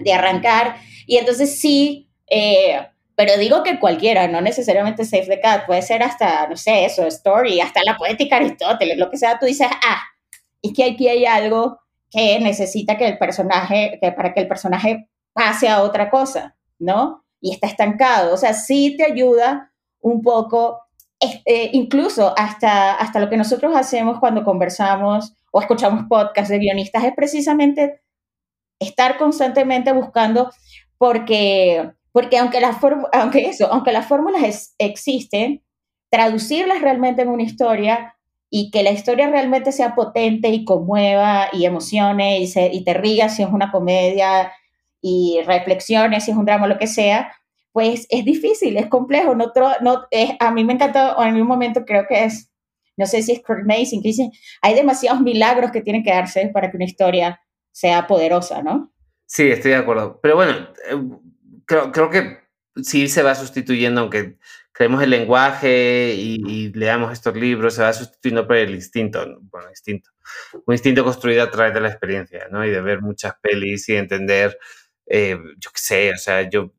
de arrancar. Y entonces sí, eh, pero digo que cualquiera, no necesariamente Save the Cat, puede ser hasta, no sé, eso, Story, hasta la poética Aristóteles, lo que sea, tú dices, ah, es que aquí hay algo que necesita que el personaje, que para que el personaje pase a otra cosa, ¿no? Y está estancado, o sea, sí te ayuda un poco, este, incluso hasta, hasta lo que nosotros hacemos cuando conversamos o escuchamos podcasts de guionistas es precisamente estar constantemente buscando porque, porque aunque, las aunque, eso, aunque las fórmulas existen, traducirlas realmente en una historia y que la historia realmente sea potente y conmueva y emocione y, y te rías si es una comedia y reflexiones si es un drama, lo que sea, pues es difícil, es complejo. No, no, a mí me encantó, en un momento creo que es, no sé si es Kurt Mason, que dice, hay demasiados milagros que tienen que darse para que una historia sea poderosa, ¿no? Sí, estoy de acuerdo. Pero bueno, eh, creo, creo que sí se va sustituyendo, aunque creemos el lenguaje y, leamos estos libros, se va sustituyendo por el instinto, bueno, instinto, un instinto construido a través de la experiencia, ¿no? Y de ver muchas pelis y entender, eh, yo qué sé, o sea, yo,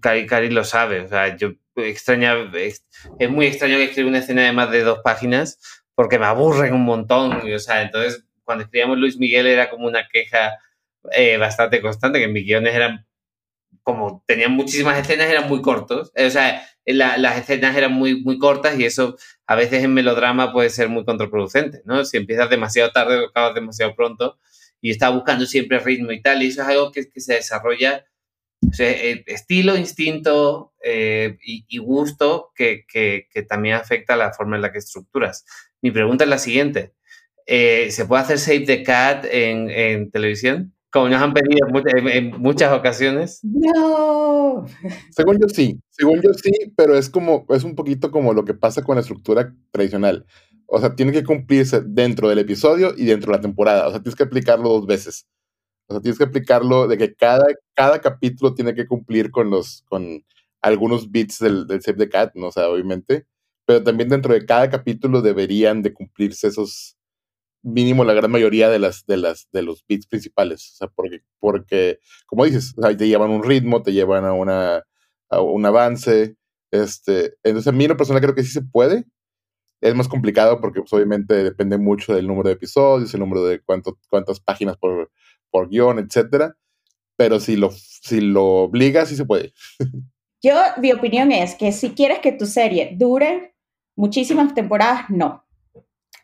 Cari, Cari lo sabe, o sea, yo extraña, es, muy extraño que escriba una escena de más de dos páginas porque me aburren un montón, o sea, entonces cuando escribíamos Luis Miguel era como una queja eh, bastante constante, que mis guiones eran como tenían muchísimas escenas, eran muy cortos. O sea, las escenas eran muy, muy cortas y eso a veces en melodrama puede ser muy contraproducente, ¿no? Si empiezas demasiado tarde o acabas demasiado pronto y estás buscando siempre ritmo y tal, y eso es algo que, que se desarrolla, o sea, eh, estilo, instinto eh, y, gusto que, que, que, también afecta la forma en la que estructuras. Mi pregunta es la siguiente. ¿Se puede hacer Save the Cat en, en televisión? como nos han pedido en muchas ocasiones. No. Según yo sí, según yo sí, pero es como, es un poquito como lo que pasa con la estructura tradicional. O sea, tiene que cumplirse dentro del episodio y dentro de la temporada. O sea, tienes que aplicarlo dos veces. O sea, tienes que aplicarlo de que cada, cada capítulo tiene que cumplir con los, con algunos bits del, del Save the Cat, ¿no? O sea, obviamente. Pero también dentro de cada capítulo deberían de cumplirse esos, mínimo la gran mayoría de las de las de los beats principales, o sea, porque porque como dices, te llevan un ritmo, te llevan a una a un avance, este, entonces a mí la persona creo que sí se puede. Es más complicado porque pues, obviamente depende mucho del número de episodios, el número de cuánto, cuántas páginas por, por guion, etcétera. Pero si lo, si lo obligas, sí se puede. Yo, mi opinión es que si quieres que tu serie dure muchísimas temporadas, no.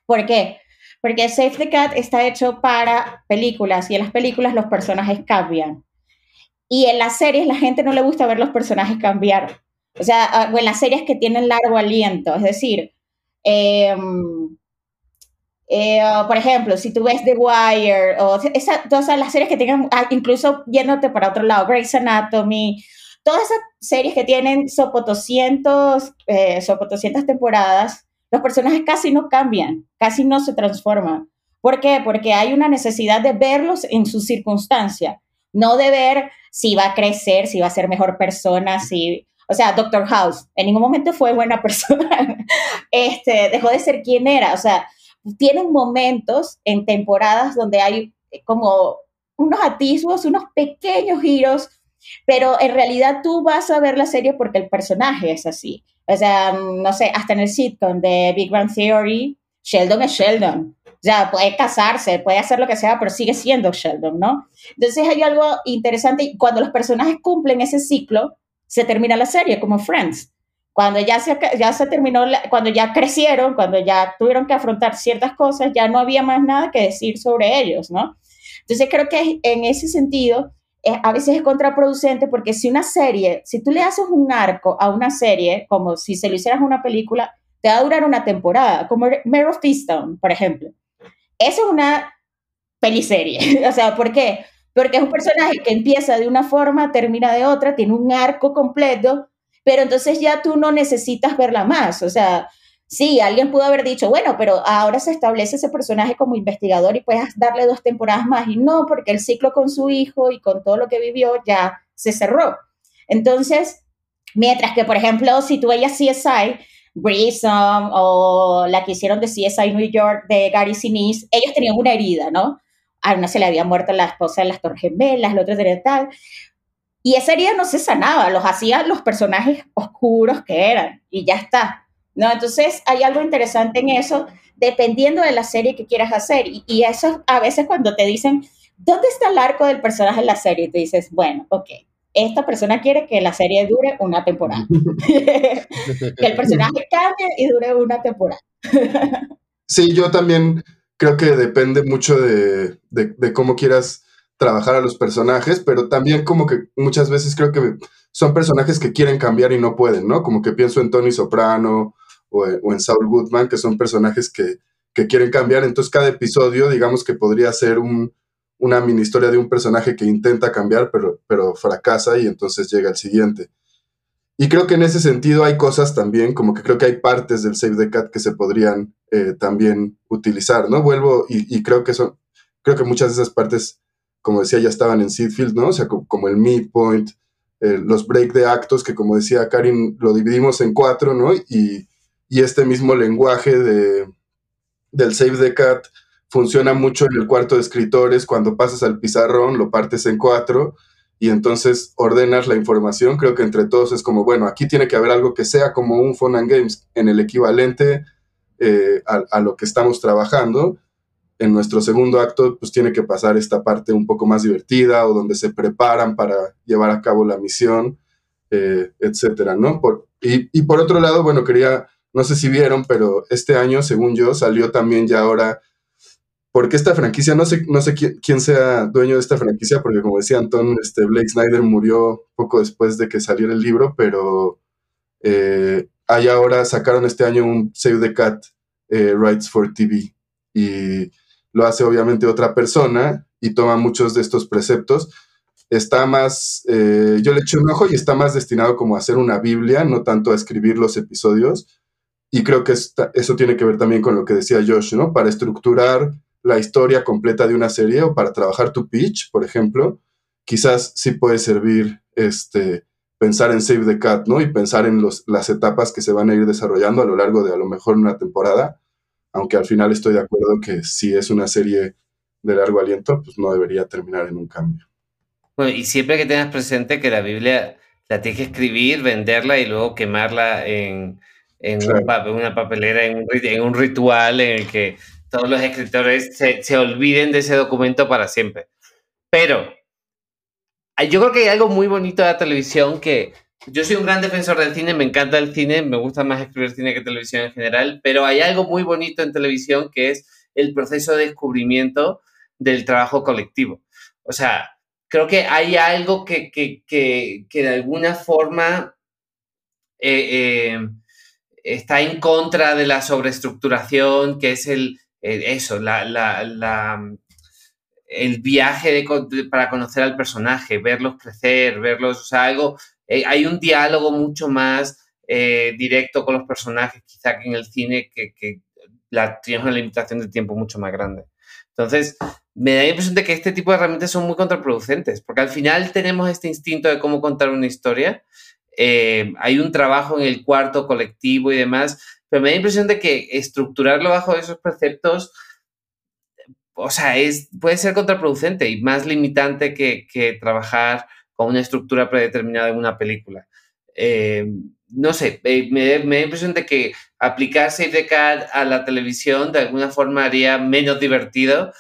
¿Por qué? Porque Save the Cat está hecho para películas y en las películas los personajes cambian. Y en las series la gente no le gusta ver los personajes cambiar. O sea, ah, o en las series que tienen largo aliento. Es decir, em, eh, por ejemplo, si tú ves The Wire o esa, todas las series que tengan, ah, incluso yéndote para otro lado, Grey's Anatomy, todas esas series que tienen sopo 200, eh, sopo 200 temporadas, los personajes casi no cambian, casi no se transforman. ¿Por qué? Porque hay una necesidad de verlos en su circunstancia, no de ver si va a crecer, si va a ser mejor persona, si... O sea, Doctor House en ningún momento fue buena persona, este, dejó de ser quien era. O sea, tienen momentos en temporadas donde hay como unos atisbos, unos pequeños giros, pero en realidad tú vas a ver la serie porque el personaje es así. O sea, no sé, hasta en el sitcom de Big Bang Theory, Sheldon es Sheldon. Sea, puede casarse, puede hacer lo que sea, pero sigue siendo Sheldon, ¿no? Entonces hay algo interesante. Cuando los personajes cumplen ese ciclo, se termina la serie, como Friends. Cuando ya se, ya se terminó, cuando ya crecieron, cuando ya tuvieron que afrontar ciertas cosas, ya no había más nada que decir sobre ellos, ¿no? Entonces creo que en ese sentido a veces es contraproducente porque si una serie, si tú le haces un arco a una serie, como si se lo hicieras una película, te va a durar una temporada, como Mare of por ejemplo. Eso es una peliserie. o sea, ¿por qué? Porque es un personaje que empieza de una forma, termina de otra, tiene un arco completo, pero entonces ya tú no necesitas verla más. O sea, Sí, alguien pudo haber dicho, bueno, pero ahora se establece ese personaje como investigador y puedes darle dos temporadas más. Y no, porque el ciclo con su hijo y con todo lo que vivió ya se cerró. Entonces, mientras que, por ejemplo, si tú veías CSI, Grissom o la que hicieron de CSI New York de Gary Sinise, ellos tenían una herida, ¿no? A uno se le había muerto la esposa de las Torres Gemelas, el otro tenía tal. Y esa herida no se sanaba, los hacían los personajes oscuros que eran y ya está. ¿no? Entonces hay algo interesante en eso, dependiendo de la serie que quieras hacer. Y, eso a veces cuando te dicen, ¿dónde está el arco del personaje en la serie? Te dices, bueno, ok, esta persona quiere que la serie dure una temporada. que el personaje cambie y dure una temporada. sí, yo también creo que depende mucho de, de, cómo quieras trabajar a los personajes, pero también como que muchas veces creo que son personajes que quieren cambiar y no pueden, ¿no? Como que pienso en Tony Soprano o, en Saul Goodman, que son personajes que, que, quieren cambiar. Entonces cada episodio, digamos que podría ser un, una mini historia de un personaje que intenta cambiar, pero, pero fracasa y entonces llega el siguiente. Y creo que en ese sentido hay cosas también, como que creo que hay partes del Save the Cat que se podrían eh, también utilizar, ¿no? Vuelvo y, creo que son, creo que muchas de esas partes, como decía, ya estaban en Seedfield, ¿no? O sea, como, el midpoint, eh, los break de actos, que como decía Karin, lo dividimos en cuatro, ¿no? Y, y este mismo lenguaje de, del Save the Cat funciona mucho en el cuarto de escritores, cuando pasas al pizarrón, lo partes en cuatro y entonces ordenas la información. Creo que entre todos es como, bueno, aquí tiene que haber algo que sea como un Fun and Games en el equivalente eh, a, lo que estamos trabajando. En nuestro segundo acto, pues tiene que pasar esta parte un poco más divertida o donde se preparan para llevar a cabo la misión, eh, etcétera, ¿no? Por, y, y, por otro lado, bueno, quería, no sé si vieron, pero este año, según yo, salió también ya ahora porque esta franquicia, no sé, no sé quién, sea dueño de esta franquicia, porque como decía Anton, este, Blake Snyder murió poco después de que saliera el libro, pero eh, hay ahora, sacaron este año un Save the Cat Rights for TV y lo hace obviamente otra persona y toma muchos de estos preceptos. Está más, eh, yo le eché un ojo y está más destinado como a hacer una Biblia, no tanto a escribir los episodios. Y creo que eso tiene que ver también con lo que decía Josh, ¿no? Para estructurar la historia completa de una serie o para trabajar tu pitch, por ejemplo, quizás sí puede servir este, pensar en Save the Cat, ¿no? Y pensar en los, las etapas que se van a ir desarrollando a lo largo de a lo mejor una temporada, aunque al final estoy de acuerdo que si es una serie de largo aliento, pues no debería terminar en un cambio. Bueno, y siempre que tengas presente que la Biblia la tienes que escribir, venderla y luego quemarla en, en una papelera, en un, en un ritual en el que todos los escritores se, olviden de ese documento para siempre. Pero yo creo que hay algo muy bonito de la televisión que yo soy un gran defensor del cine, me encanta el cine, me gusta más escribir cine que televisión en general, pero hay algo muy bonito en televisión que es el proceso de descubrimiento del trabajo colectivo. O sea, creo que hay algo que, de alguna forma eh, eh, está en contra de la sobreestructuración, que es el, eso, la, el viaje para conocer al personaje, verlos crecer, verlos, o sea, algo, eh, hay un diálogo mucho más eh, directo con los personajes, quizá que en el cine, que, que la, tienes una limitación de tiempo mucho más grande. Entonces, me da la impresión de que este tipo de herramientas son muy contraproducentes, porque al final tenemos este instinto de cómo contar una historia, hay un trabajo en el cuarto colectivo y demás, pero me da la impresión de que estructurarlo bajo esos preceptos, o sea, es, puede ser contraproducente y más limitante que, trabajar con una estructura predeterminada en una película. Eh, no sé, eh, me, da la impresión de que aplicar Save the Cat a la televisión de alguna forma haría menos divertido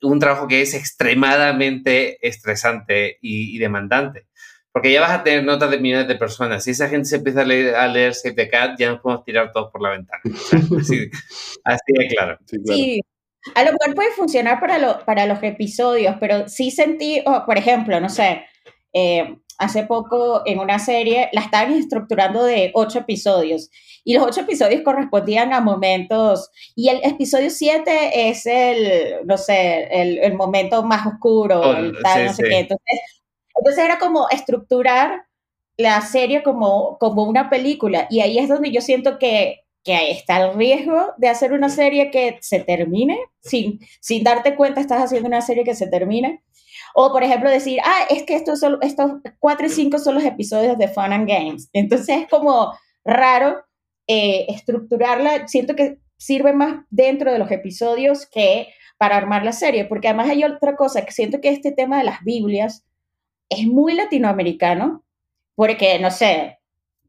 un trabajo que es extremadamente estresante y demandante. Porque ya vas a tener notas de millones de personas. Si esa gente se empieza a leer, a leer Save the Cat, ya nos podemos tirar todos por la ventana. así, de claro. Sí, a lo mejor puede funcionar para, para los episodios, pero sí sentí, por ejemplo, no sé, eh, hace poco en una serie la estaban estructurando de ocho episodios y los ocho episodios correspondían a momentos y el episodio siete es el, no sé, el, el momento más oscuro, oh, el tal, no sé qué. Entonces, entonces era como estructurar la serie como, como una película y ahí es donde yo siento que, que está el riesgo de hacer una serie que se termine, sin, sin darte cuenta estás haciendo una serie que se termine. O, por ejemplo, decir, ah, es que estos, son, estos cuatro y cinco son los episodios de Fun and Games. Entonces es como raro eh, estructurarla. Siento que sirve más dentro de los episodios que para armar la serie, porque además hay otra cosa, que siento que este tema de las Biblias es muy latinoamericano, porque, no sé,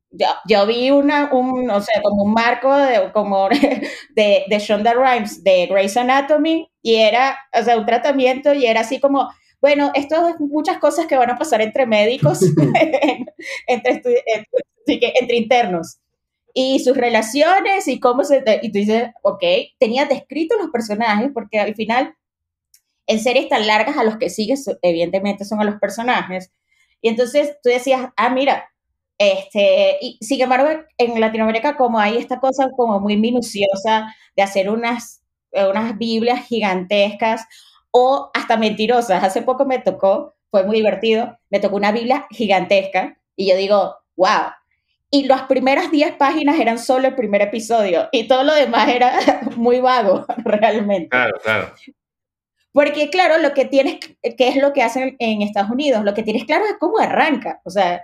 yo, yo vi una, un, o sea, como un marco de, como de, de Shonda Rhimes de Grey's Anatomy y era, o sea, un tratamiento y era así como, bueno, esto es muchas cosas que van a pasar entre médicos, entre, entre, entre internos y sus relaciones y cómo se... Y tú dices, ok, tenía descrito los personajes porque al final en series tan largas a los que sigues, evidentemente son a los personajes. Y entonces tú decías, ah, mira, este, y sin embargo, en Latinoamérica como hay esta cosa como muy minuciosa de hacer unas, unas Biblias gigantescas o hasta mentirosas. Hace poco me tocó, fue muy divertido, me tocó una Biblia gigantesca y yo digo, wow. Y las primeras 10 páginas eran solo el primer episodio y todo lo demás era muy vago, realmente. Claro, claro. Porque, claro, lo que tienes, ¿qué es lo que hacen en Estados Unidos? Lo que tienes claro es cómo arranca. O sea,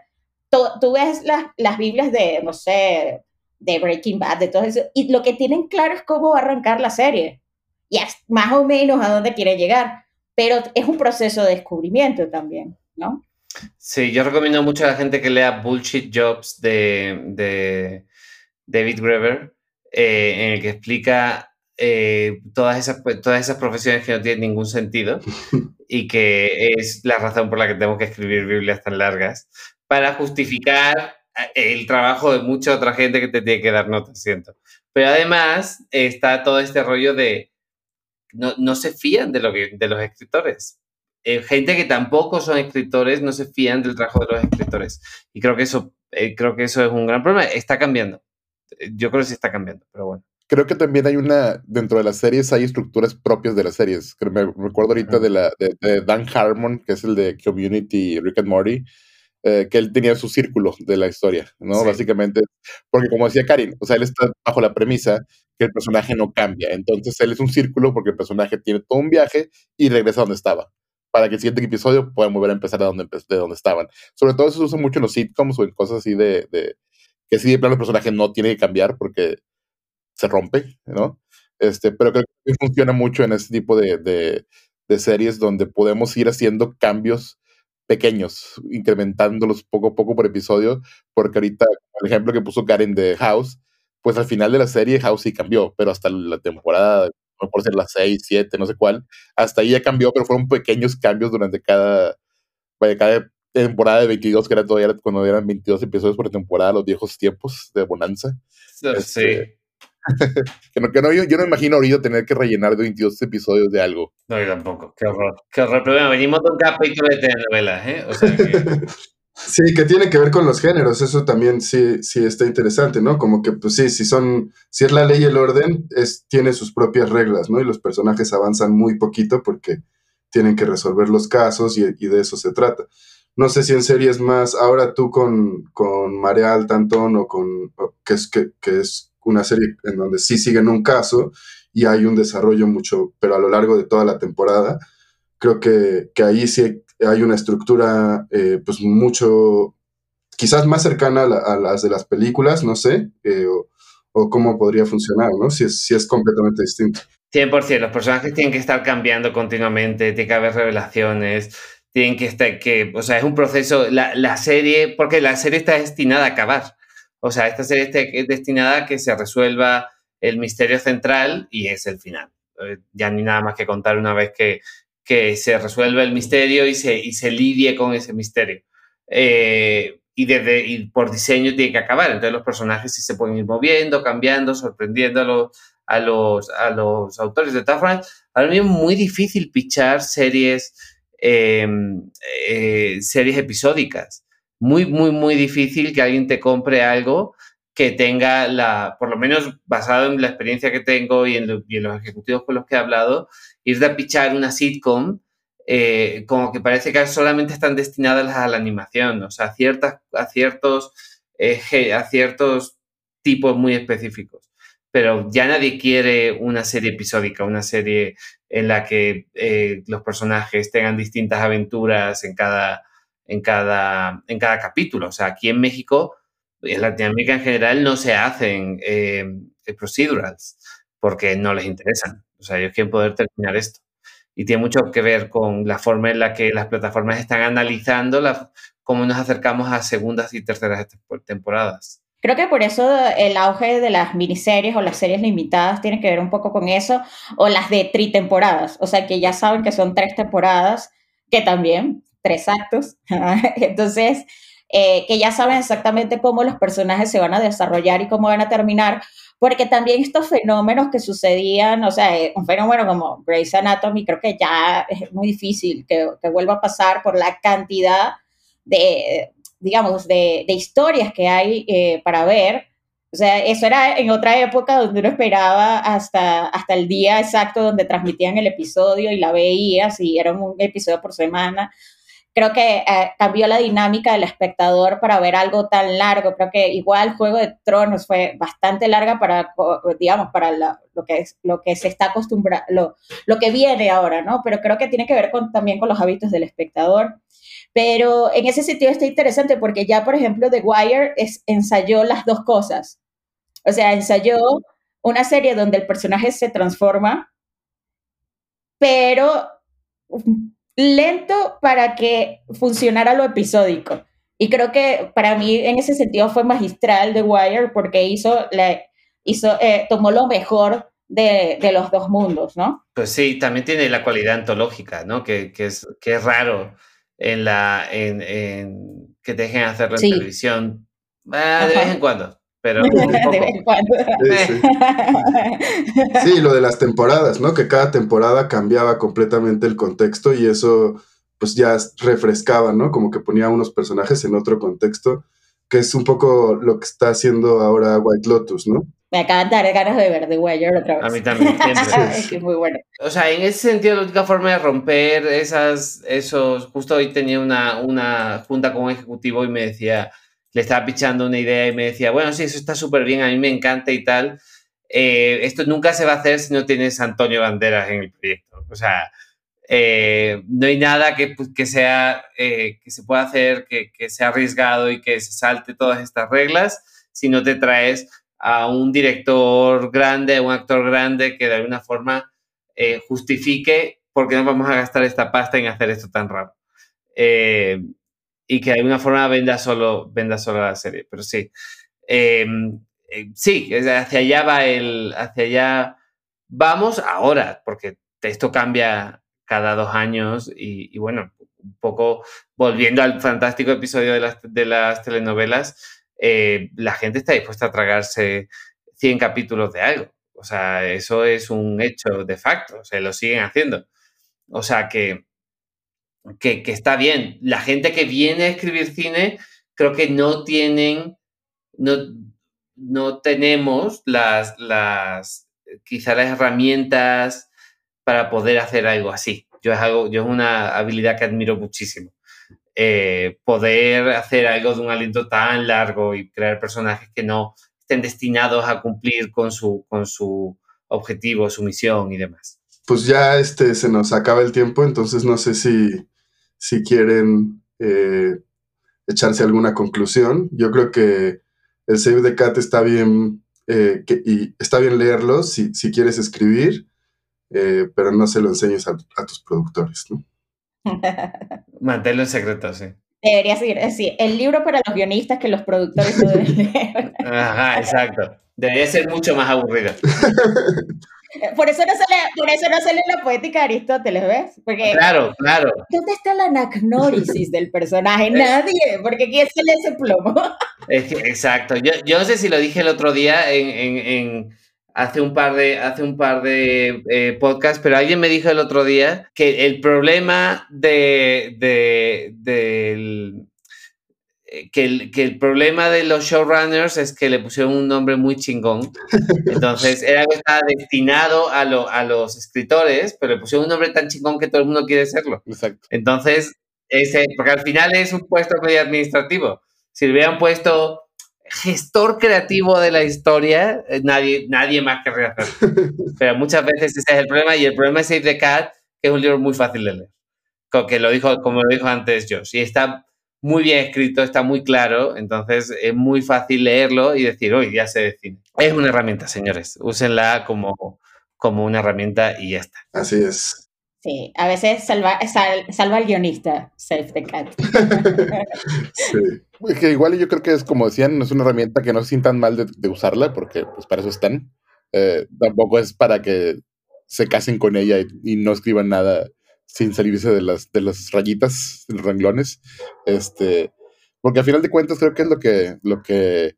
tú, ves las, las Biblias de, no sé, de Breaking Bad, de todo eso, y lo que tienen claro es cómo va a arrancar la serie. Y es más o menos a dónde quiere llegar. Pero es un proceso de descubrimiento también, ¿no? Sí, yo recomiendo mucho a la gente que lea Bullshit Jobs de, de David Greber, eh, en el que explica eh, todas, esas, pues, todas esas profesiones que no tienen ningún sentido y que es la razón por la que tenemos que escribir Biblias tan largas para justificar eh, el trabajo de mucha otra gente que te tiene que dar notas, siento. Pero además está todo este rollo de no, no se fían de, lo que, de los escritores. Eh, gente que tampoco son escritores no se fían del trabajo de los escritores. Y creo que eso, creo que eso es un gran problema. Está cambiando. Yo creo que sí está cambiando, pero bueno creo que también hay una, dentro de las series hay estructuras propias de las series. Me recuerdo ahorita de, la, de, Dan Harmon, que es el de Community, Rick and Morty, eh, que él tenía su círculo de la historia, ¿no? Básicamente, porque como decía Karin, o sea, él está bajo la premisa que el personaje no cambia. Entonces, él es un círculo porque el personaje tiene todo un viaje y regresa a donde estaba. Para que el siguiente episodio puedan volver a empezar de donde, de donde estaban. Sobre todo eso se usa mucho en los sitcoms o en cosas así de, de que si de plano el personaje no tiene que cambiar porque se rompe, ¿no? Este, pero creo que funciona mucho en este tipo de, de, series donde podemos ir haciendo cambios pequeños, incrementándolos poco a poco por episodio, porque ahorita, el ejemplo que puso Karen de House, pues al final de la serie House sí cambió, pero hasta la temporada, no por ser las 6, 7, no sé cuál, hasta ahí ya cambió, pero fueron pequeños cambios durante cada, cada temporada de 22, que era todavía cuando eran 22 episodios por temporada, los viejos tiempos de Bonanza. Sí. Este, que no, que no, yo, no me imagino ahorita tener que rellenar de 22 episodios de algo. No, yo tampoco. Qué horror. Qué horror. Pero bueno, venimos de un capítulo de telenovelas, ¿eh? O sea que... Sí, que tiene que ver con los géneros, eso también sí, sí está interesante, ¿no? Como que, pues sí, si son, si es la ley y el orden, es, tiene sus propias reglas, ¿no? Y los personajes avanzan muy poquito porque tienen que resolver los casos y, y de eso se trata. No sé si en series más, ahora tú con, con Marea Altantón o con, que es, que, que es una serie en donde sí siguen un caso y hay un desarrollo mucho, pero a lo largo de toda la temporada, creo que, ahí sí hay una estructura eh, pues mucho, quizás más cercana a, las de las películas, no sé, eh, o, cómo podría funcionar, ¿no? Si es, si es completamente distinto. 100%, los personajes tienen que estar cambiando continuamente, tiene que haber revelaciones, tienen que estar, que, o sea, es un proceso, la, la serie, porque la serie está destinada a acabar. O sea, esta serie está destinada a que se resuelva el misterio central y es el final. Eh, ya ni nada más que contar una vez que, que se resuelve el misterio y se, y se lidie con ese misterio. Eh, y, desde, y por diseño tiene que acabar. Entonces los personajes sí se pueden ir moviendo, cambiando, sorprendiendo a los, a los, autores. De formas, ahora mismo es muy difícil pichar series, em, eh, series episódicas muy, muy, muy difícil que alguien te compre algo que tenga la, por lo menos basado en la experiencia que tengo y en, los ejecutivos con los que he hablado, ir de pichar una sitcom eh, como que parece que solamente están destinadas a la animación, o sea, a, ciertas, a, ciertos, eh, a ciertos tipos muy específicos. Pero ya nadie quiere una serie episódica, una serie en la que eh, los personajes tengan distintas aventuras en cada, en cada, en cada capítulo. O sea, aquí en México, en Latinoamérica en general, no se hacen eh, procedurals porque no les interesan. O sea, ellos quieren poder terminar esto. y tiene mucho que ver con la forma en la que las plataformas están analizando la, cómo nos acercamos a segundas y terceras temporadas. Creo que por eso el auge de las miniseries o las series limitadas tiene que ver un poco con eso, o las de tritemporadas, o sea que ya saben que son tres temporadas, que también, tres actos. Entonces, eh, que ya saben exactamente cómo los personajes se van a desarrollar y cómo van a terminar, porque también estos fenómenos que sucedían, o sea, eh, un fenómeno como Grey's Anatomy, creo que ya es muy difícil que, que vuelva a pasar por la cantidad de, digamos, de, de historias que hay eh, para ver. O sea, eso era en otra época donde uno esperaba hasta, hasta el día exacto donde transmitían el episodio y la veías y era un episodio por semana creo que eh, cambió la dinámica del espectador para ver algo tan largo. Creo que igual Juego de Tronos fue bastante larga para, digamos, para lo, que es, lo que se está acostumbrado, lo, lo, que viene ahora, ¿no? Pero creo que tiene que ver con, también con los hábitos del espectador. Pero en ese sentido está interesante porque ya, por ejemplo, The Wire es, ensayó las dos cosas. O sea, ensayó una serie donde el personaje se transforma, pero lento para que funcionara lo episódico. Y creo que para mí en ese sentido fue magistral The Wire porque hizo, le, hizo eh, tomó lo mejor de, de, los dos mundos, ¿no? Pues sí, también tiene la cualidad antológica, ¿no? Que, que, es, que es raro en la en, en que dejen hacerlo en televisión ah, de vez en cuando. Pero Sí, lo de las temporadas, ¿no? Que cada temporada cambiaba completamente el contexto y eso pues ya refrescaba, ¿no? Como que ponía unos personajes en otro contexto, que es un poco lo que está haciendo ahora White Lotus, ¿no? Me acaban de dar ganas de ver The Wire otra vez. A mí también, es muy bueno. O sea, en ese sentido, la única forma de romper esas, esos... Justo hoy tenía una, una junta con un ejecutivo y me decía le estaba pichando una idea y me decía, bueno, sí, eso está súper bien, a mí me encanta y tal. Eh, esto nunca se va a hacer si no tienes Antonio Banderas en el proyecto. O sea, eh, no hay nada que, pues, que sea, eh, que se pueda hacer, que, que, sea arriesgado y que se salte todas estas reglas si no te traes a un director grande, a un actor grande que de alguna forma justifique por qué no vamos a gastar esta pasta en hacer esto tan raro y que de alguna forma venda solo, venda solo la serie. Pero sí, em, eh, sí, hacia allá va el, hacia allá vamos ahora, porque esto cambia cada dos años y, bueno, un poco volviendo al fantástico episodio de las, de las telenovelas, eh, la gente está dispuesta a tragarse 100 capítulos de algo. O sea, eso es un hecho de facto, se lo siguen haciendo. O sea que que, está bien. La gente que viene a escribir cine, creo que no tienen, no, no tenemos las, las, quizá las herramientas para poder hacer algo así. Yo es, algo, yo es una habilidad que admiro muchísimo. Eh, poder hacer algo de un aliento tan largo y crear personajes que no estén destinados a cumplir con su, con su objetivo, su misión y demás. Pues ya este, se nos acaba el tiempo, entonces no sé si si quieren eh, echarse alguna conclusión. Yo creo que el Save the Cat está bien, eh, y está bien leerlo si, quieres escribir, eh, pero no se lo enseñes a, tus productores, ¿no? Manténlo en secreto, sí. Debería seguir así. El libro para los guionistas que los productores no deben leer. Ajá, exacto. Debería ser mucho más aburrido. Por eso, no sale, por eso no sale la poética de Aristóteles, ¿ves? Porque, claro, claro. ¿Dónde está la anagnórisis del personaje? Nadie, porque ¿quién se le ese plomo? exacto. Yo, yo, no sé si lo dije el otro día en, en, en hace un par de, hace un par de eh, podcasts, pero alguien me dijo el otro día que el problema de, de, del que el, que el, problema de los showrunners es que le pusieron un nombre muy chingón. Entonces, era algo que estaba destinado a, lo, a, los escritores, pero le pusieron un nombre tan chingón que todo el mundo quiere serlo. Exacto. Entonces, ese, porque al final es un puesto medio administrativo. Si le hubieran puesto gestor creativo de la historia, eh, nadie, nadie más querría hacerlo. Pero muchas veces ese es el problema. Y el problema es Save the Cat, que es un libro muy fácil de leer. Que lo dijo, como lo dijo antes Josh. Y está muy bien escrito, está muy claro, entonces es muy fácil leerlo y decir, hoy ya se define. Es una herramienta, señores, úsenla como, como una herramienta y ya está. Así es. Sí, a veces salva, sal- salva al guionista, Save the Cat. Sí. Es que igual yo creo que es como decían, es una herramienta que no se sientan mal de, de usarla, porque pues para eso están. Eh, tampoco es para que se casen con ella y, y no escriban nada sin salirse de las, de las rayitas, de los renglones. Este, porque al final de cuentas creo que es lo que, lo que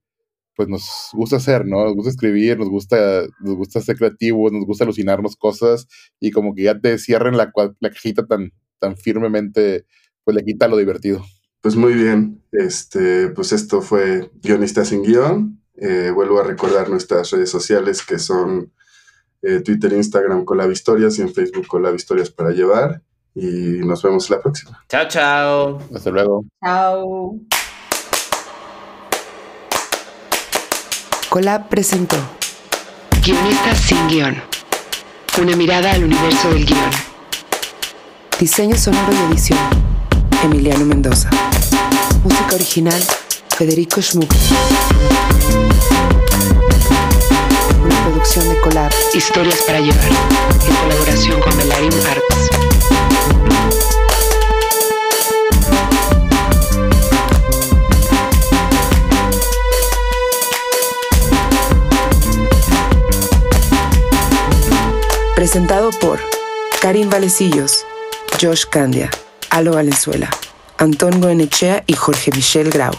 pues nos gusta hacer, ¿no? Nos gusta escribir, nos gusta, nos gusta ser creativos, nos gusta alucinarnos cosas y como que ya te cierren la, la cajita tan, tan firmemente, pues le quita lo divertido. Pues muy bien, este, pues esto fue Guionista sin Guión. Eh, vuelvo a recordar nuestras redes sociales que son eh, Twitter, Instagram, Colab Historias y en Facebook Colab Historias para llevar. Y nos vemos la próxima. Chao, chao. Hasta luego. Chao. Colab presentó Guionistas sin guion. Una mirada al universo del guion. Diseño sonoro y edición. Emiliano Mendoza. Música original. Federico Schmuck. Producción de Colab. Historias para llevar. En colaboración con Melarim Arts. Presentado por Karim Valecillos, Josh Candia, Alo Valenzuela, Antón Goenechea y Jorge Michel Grau.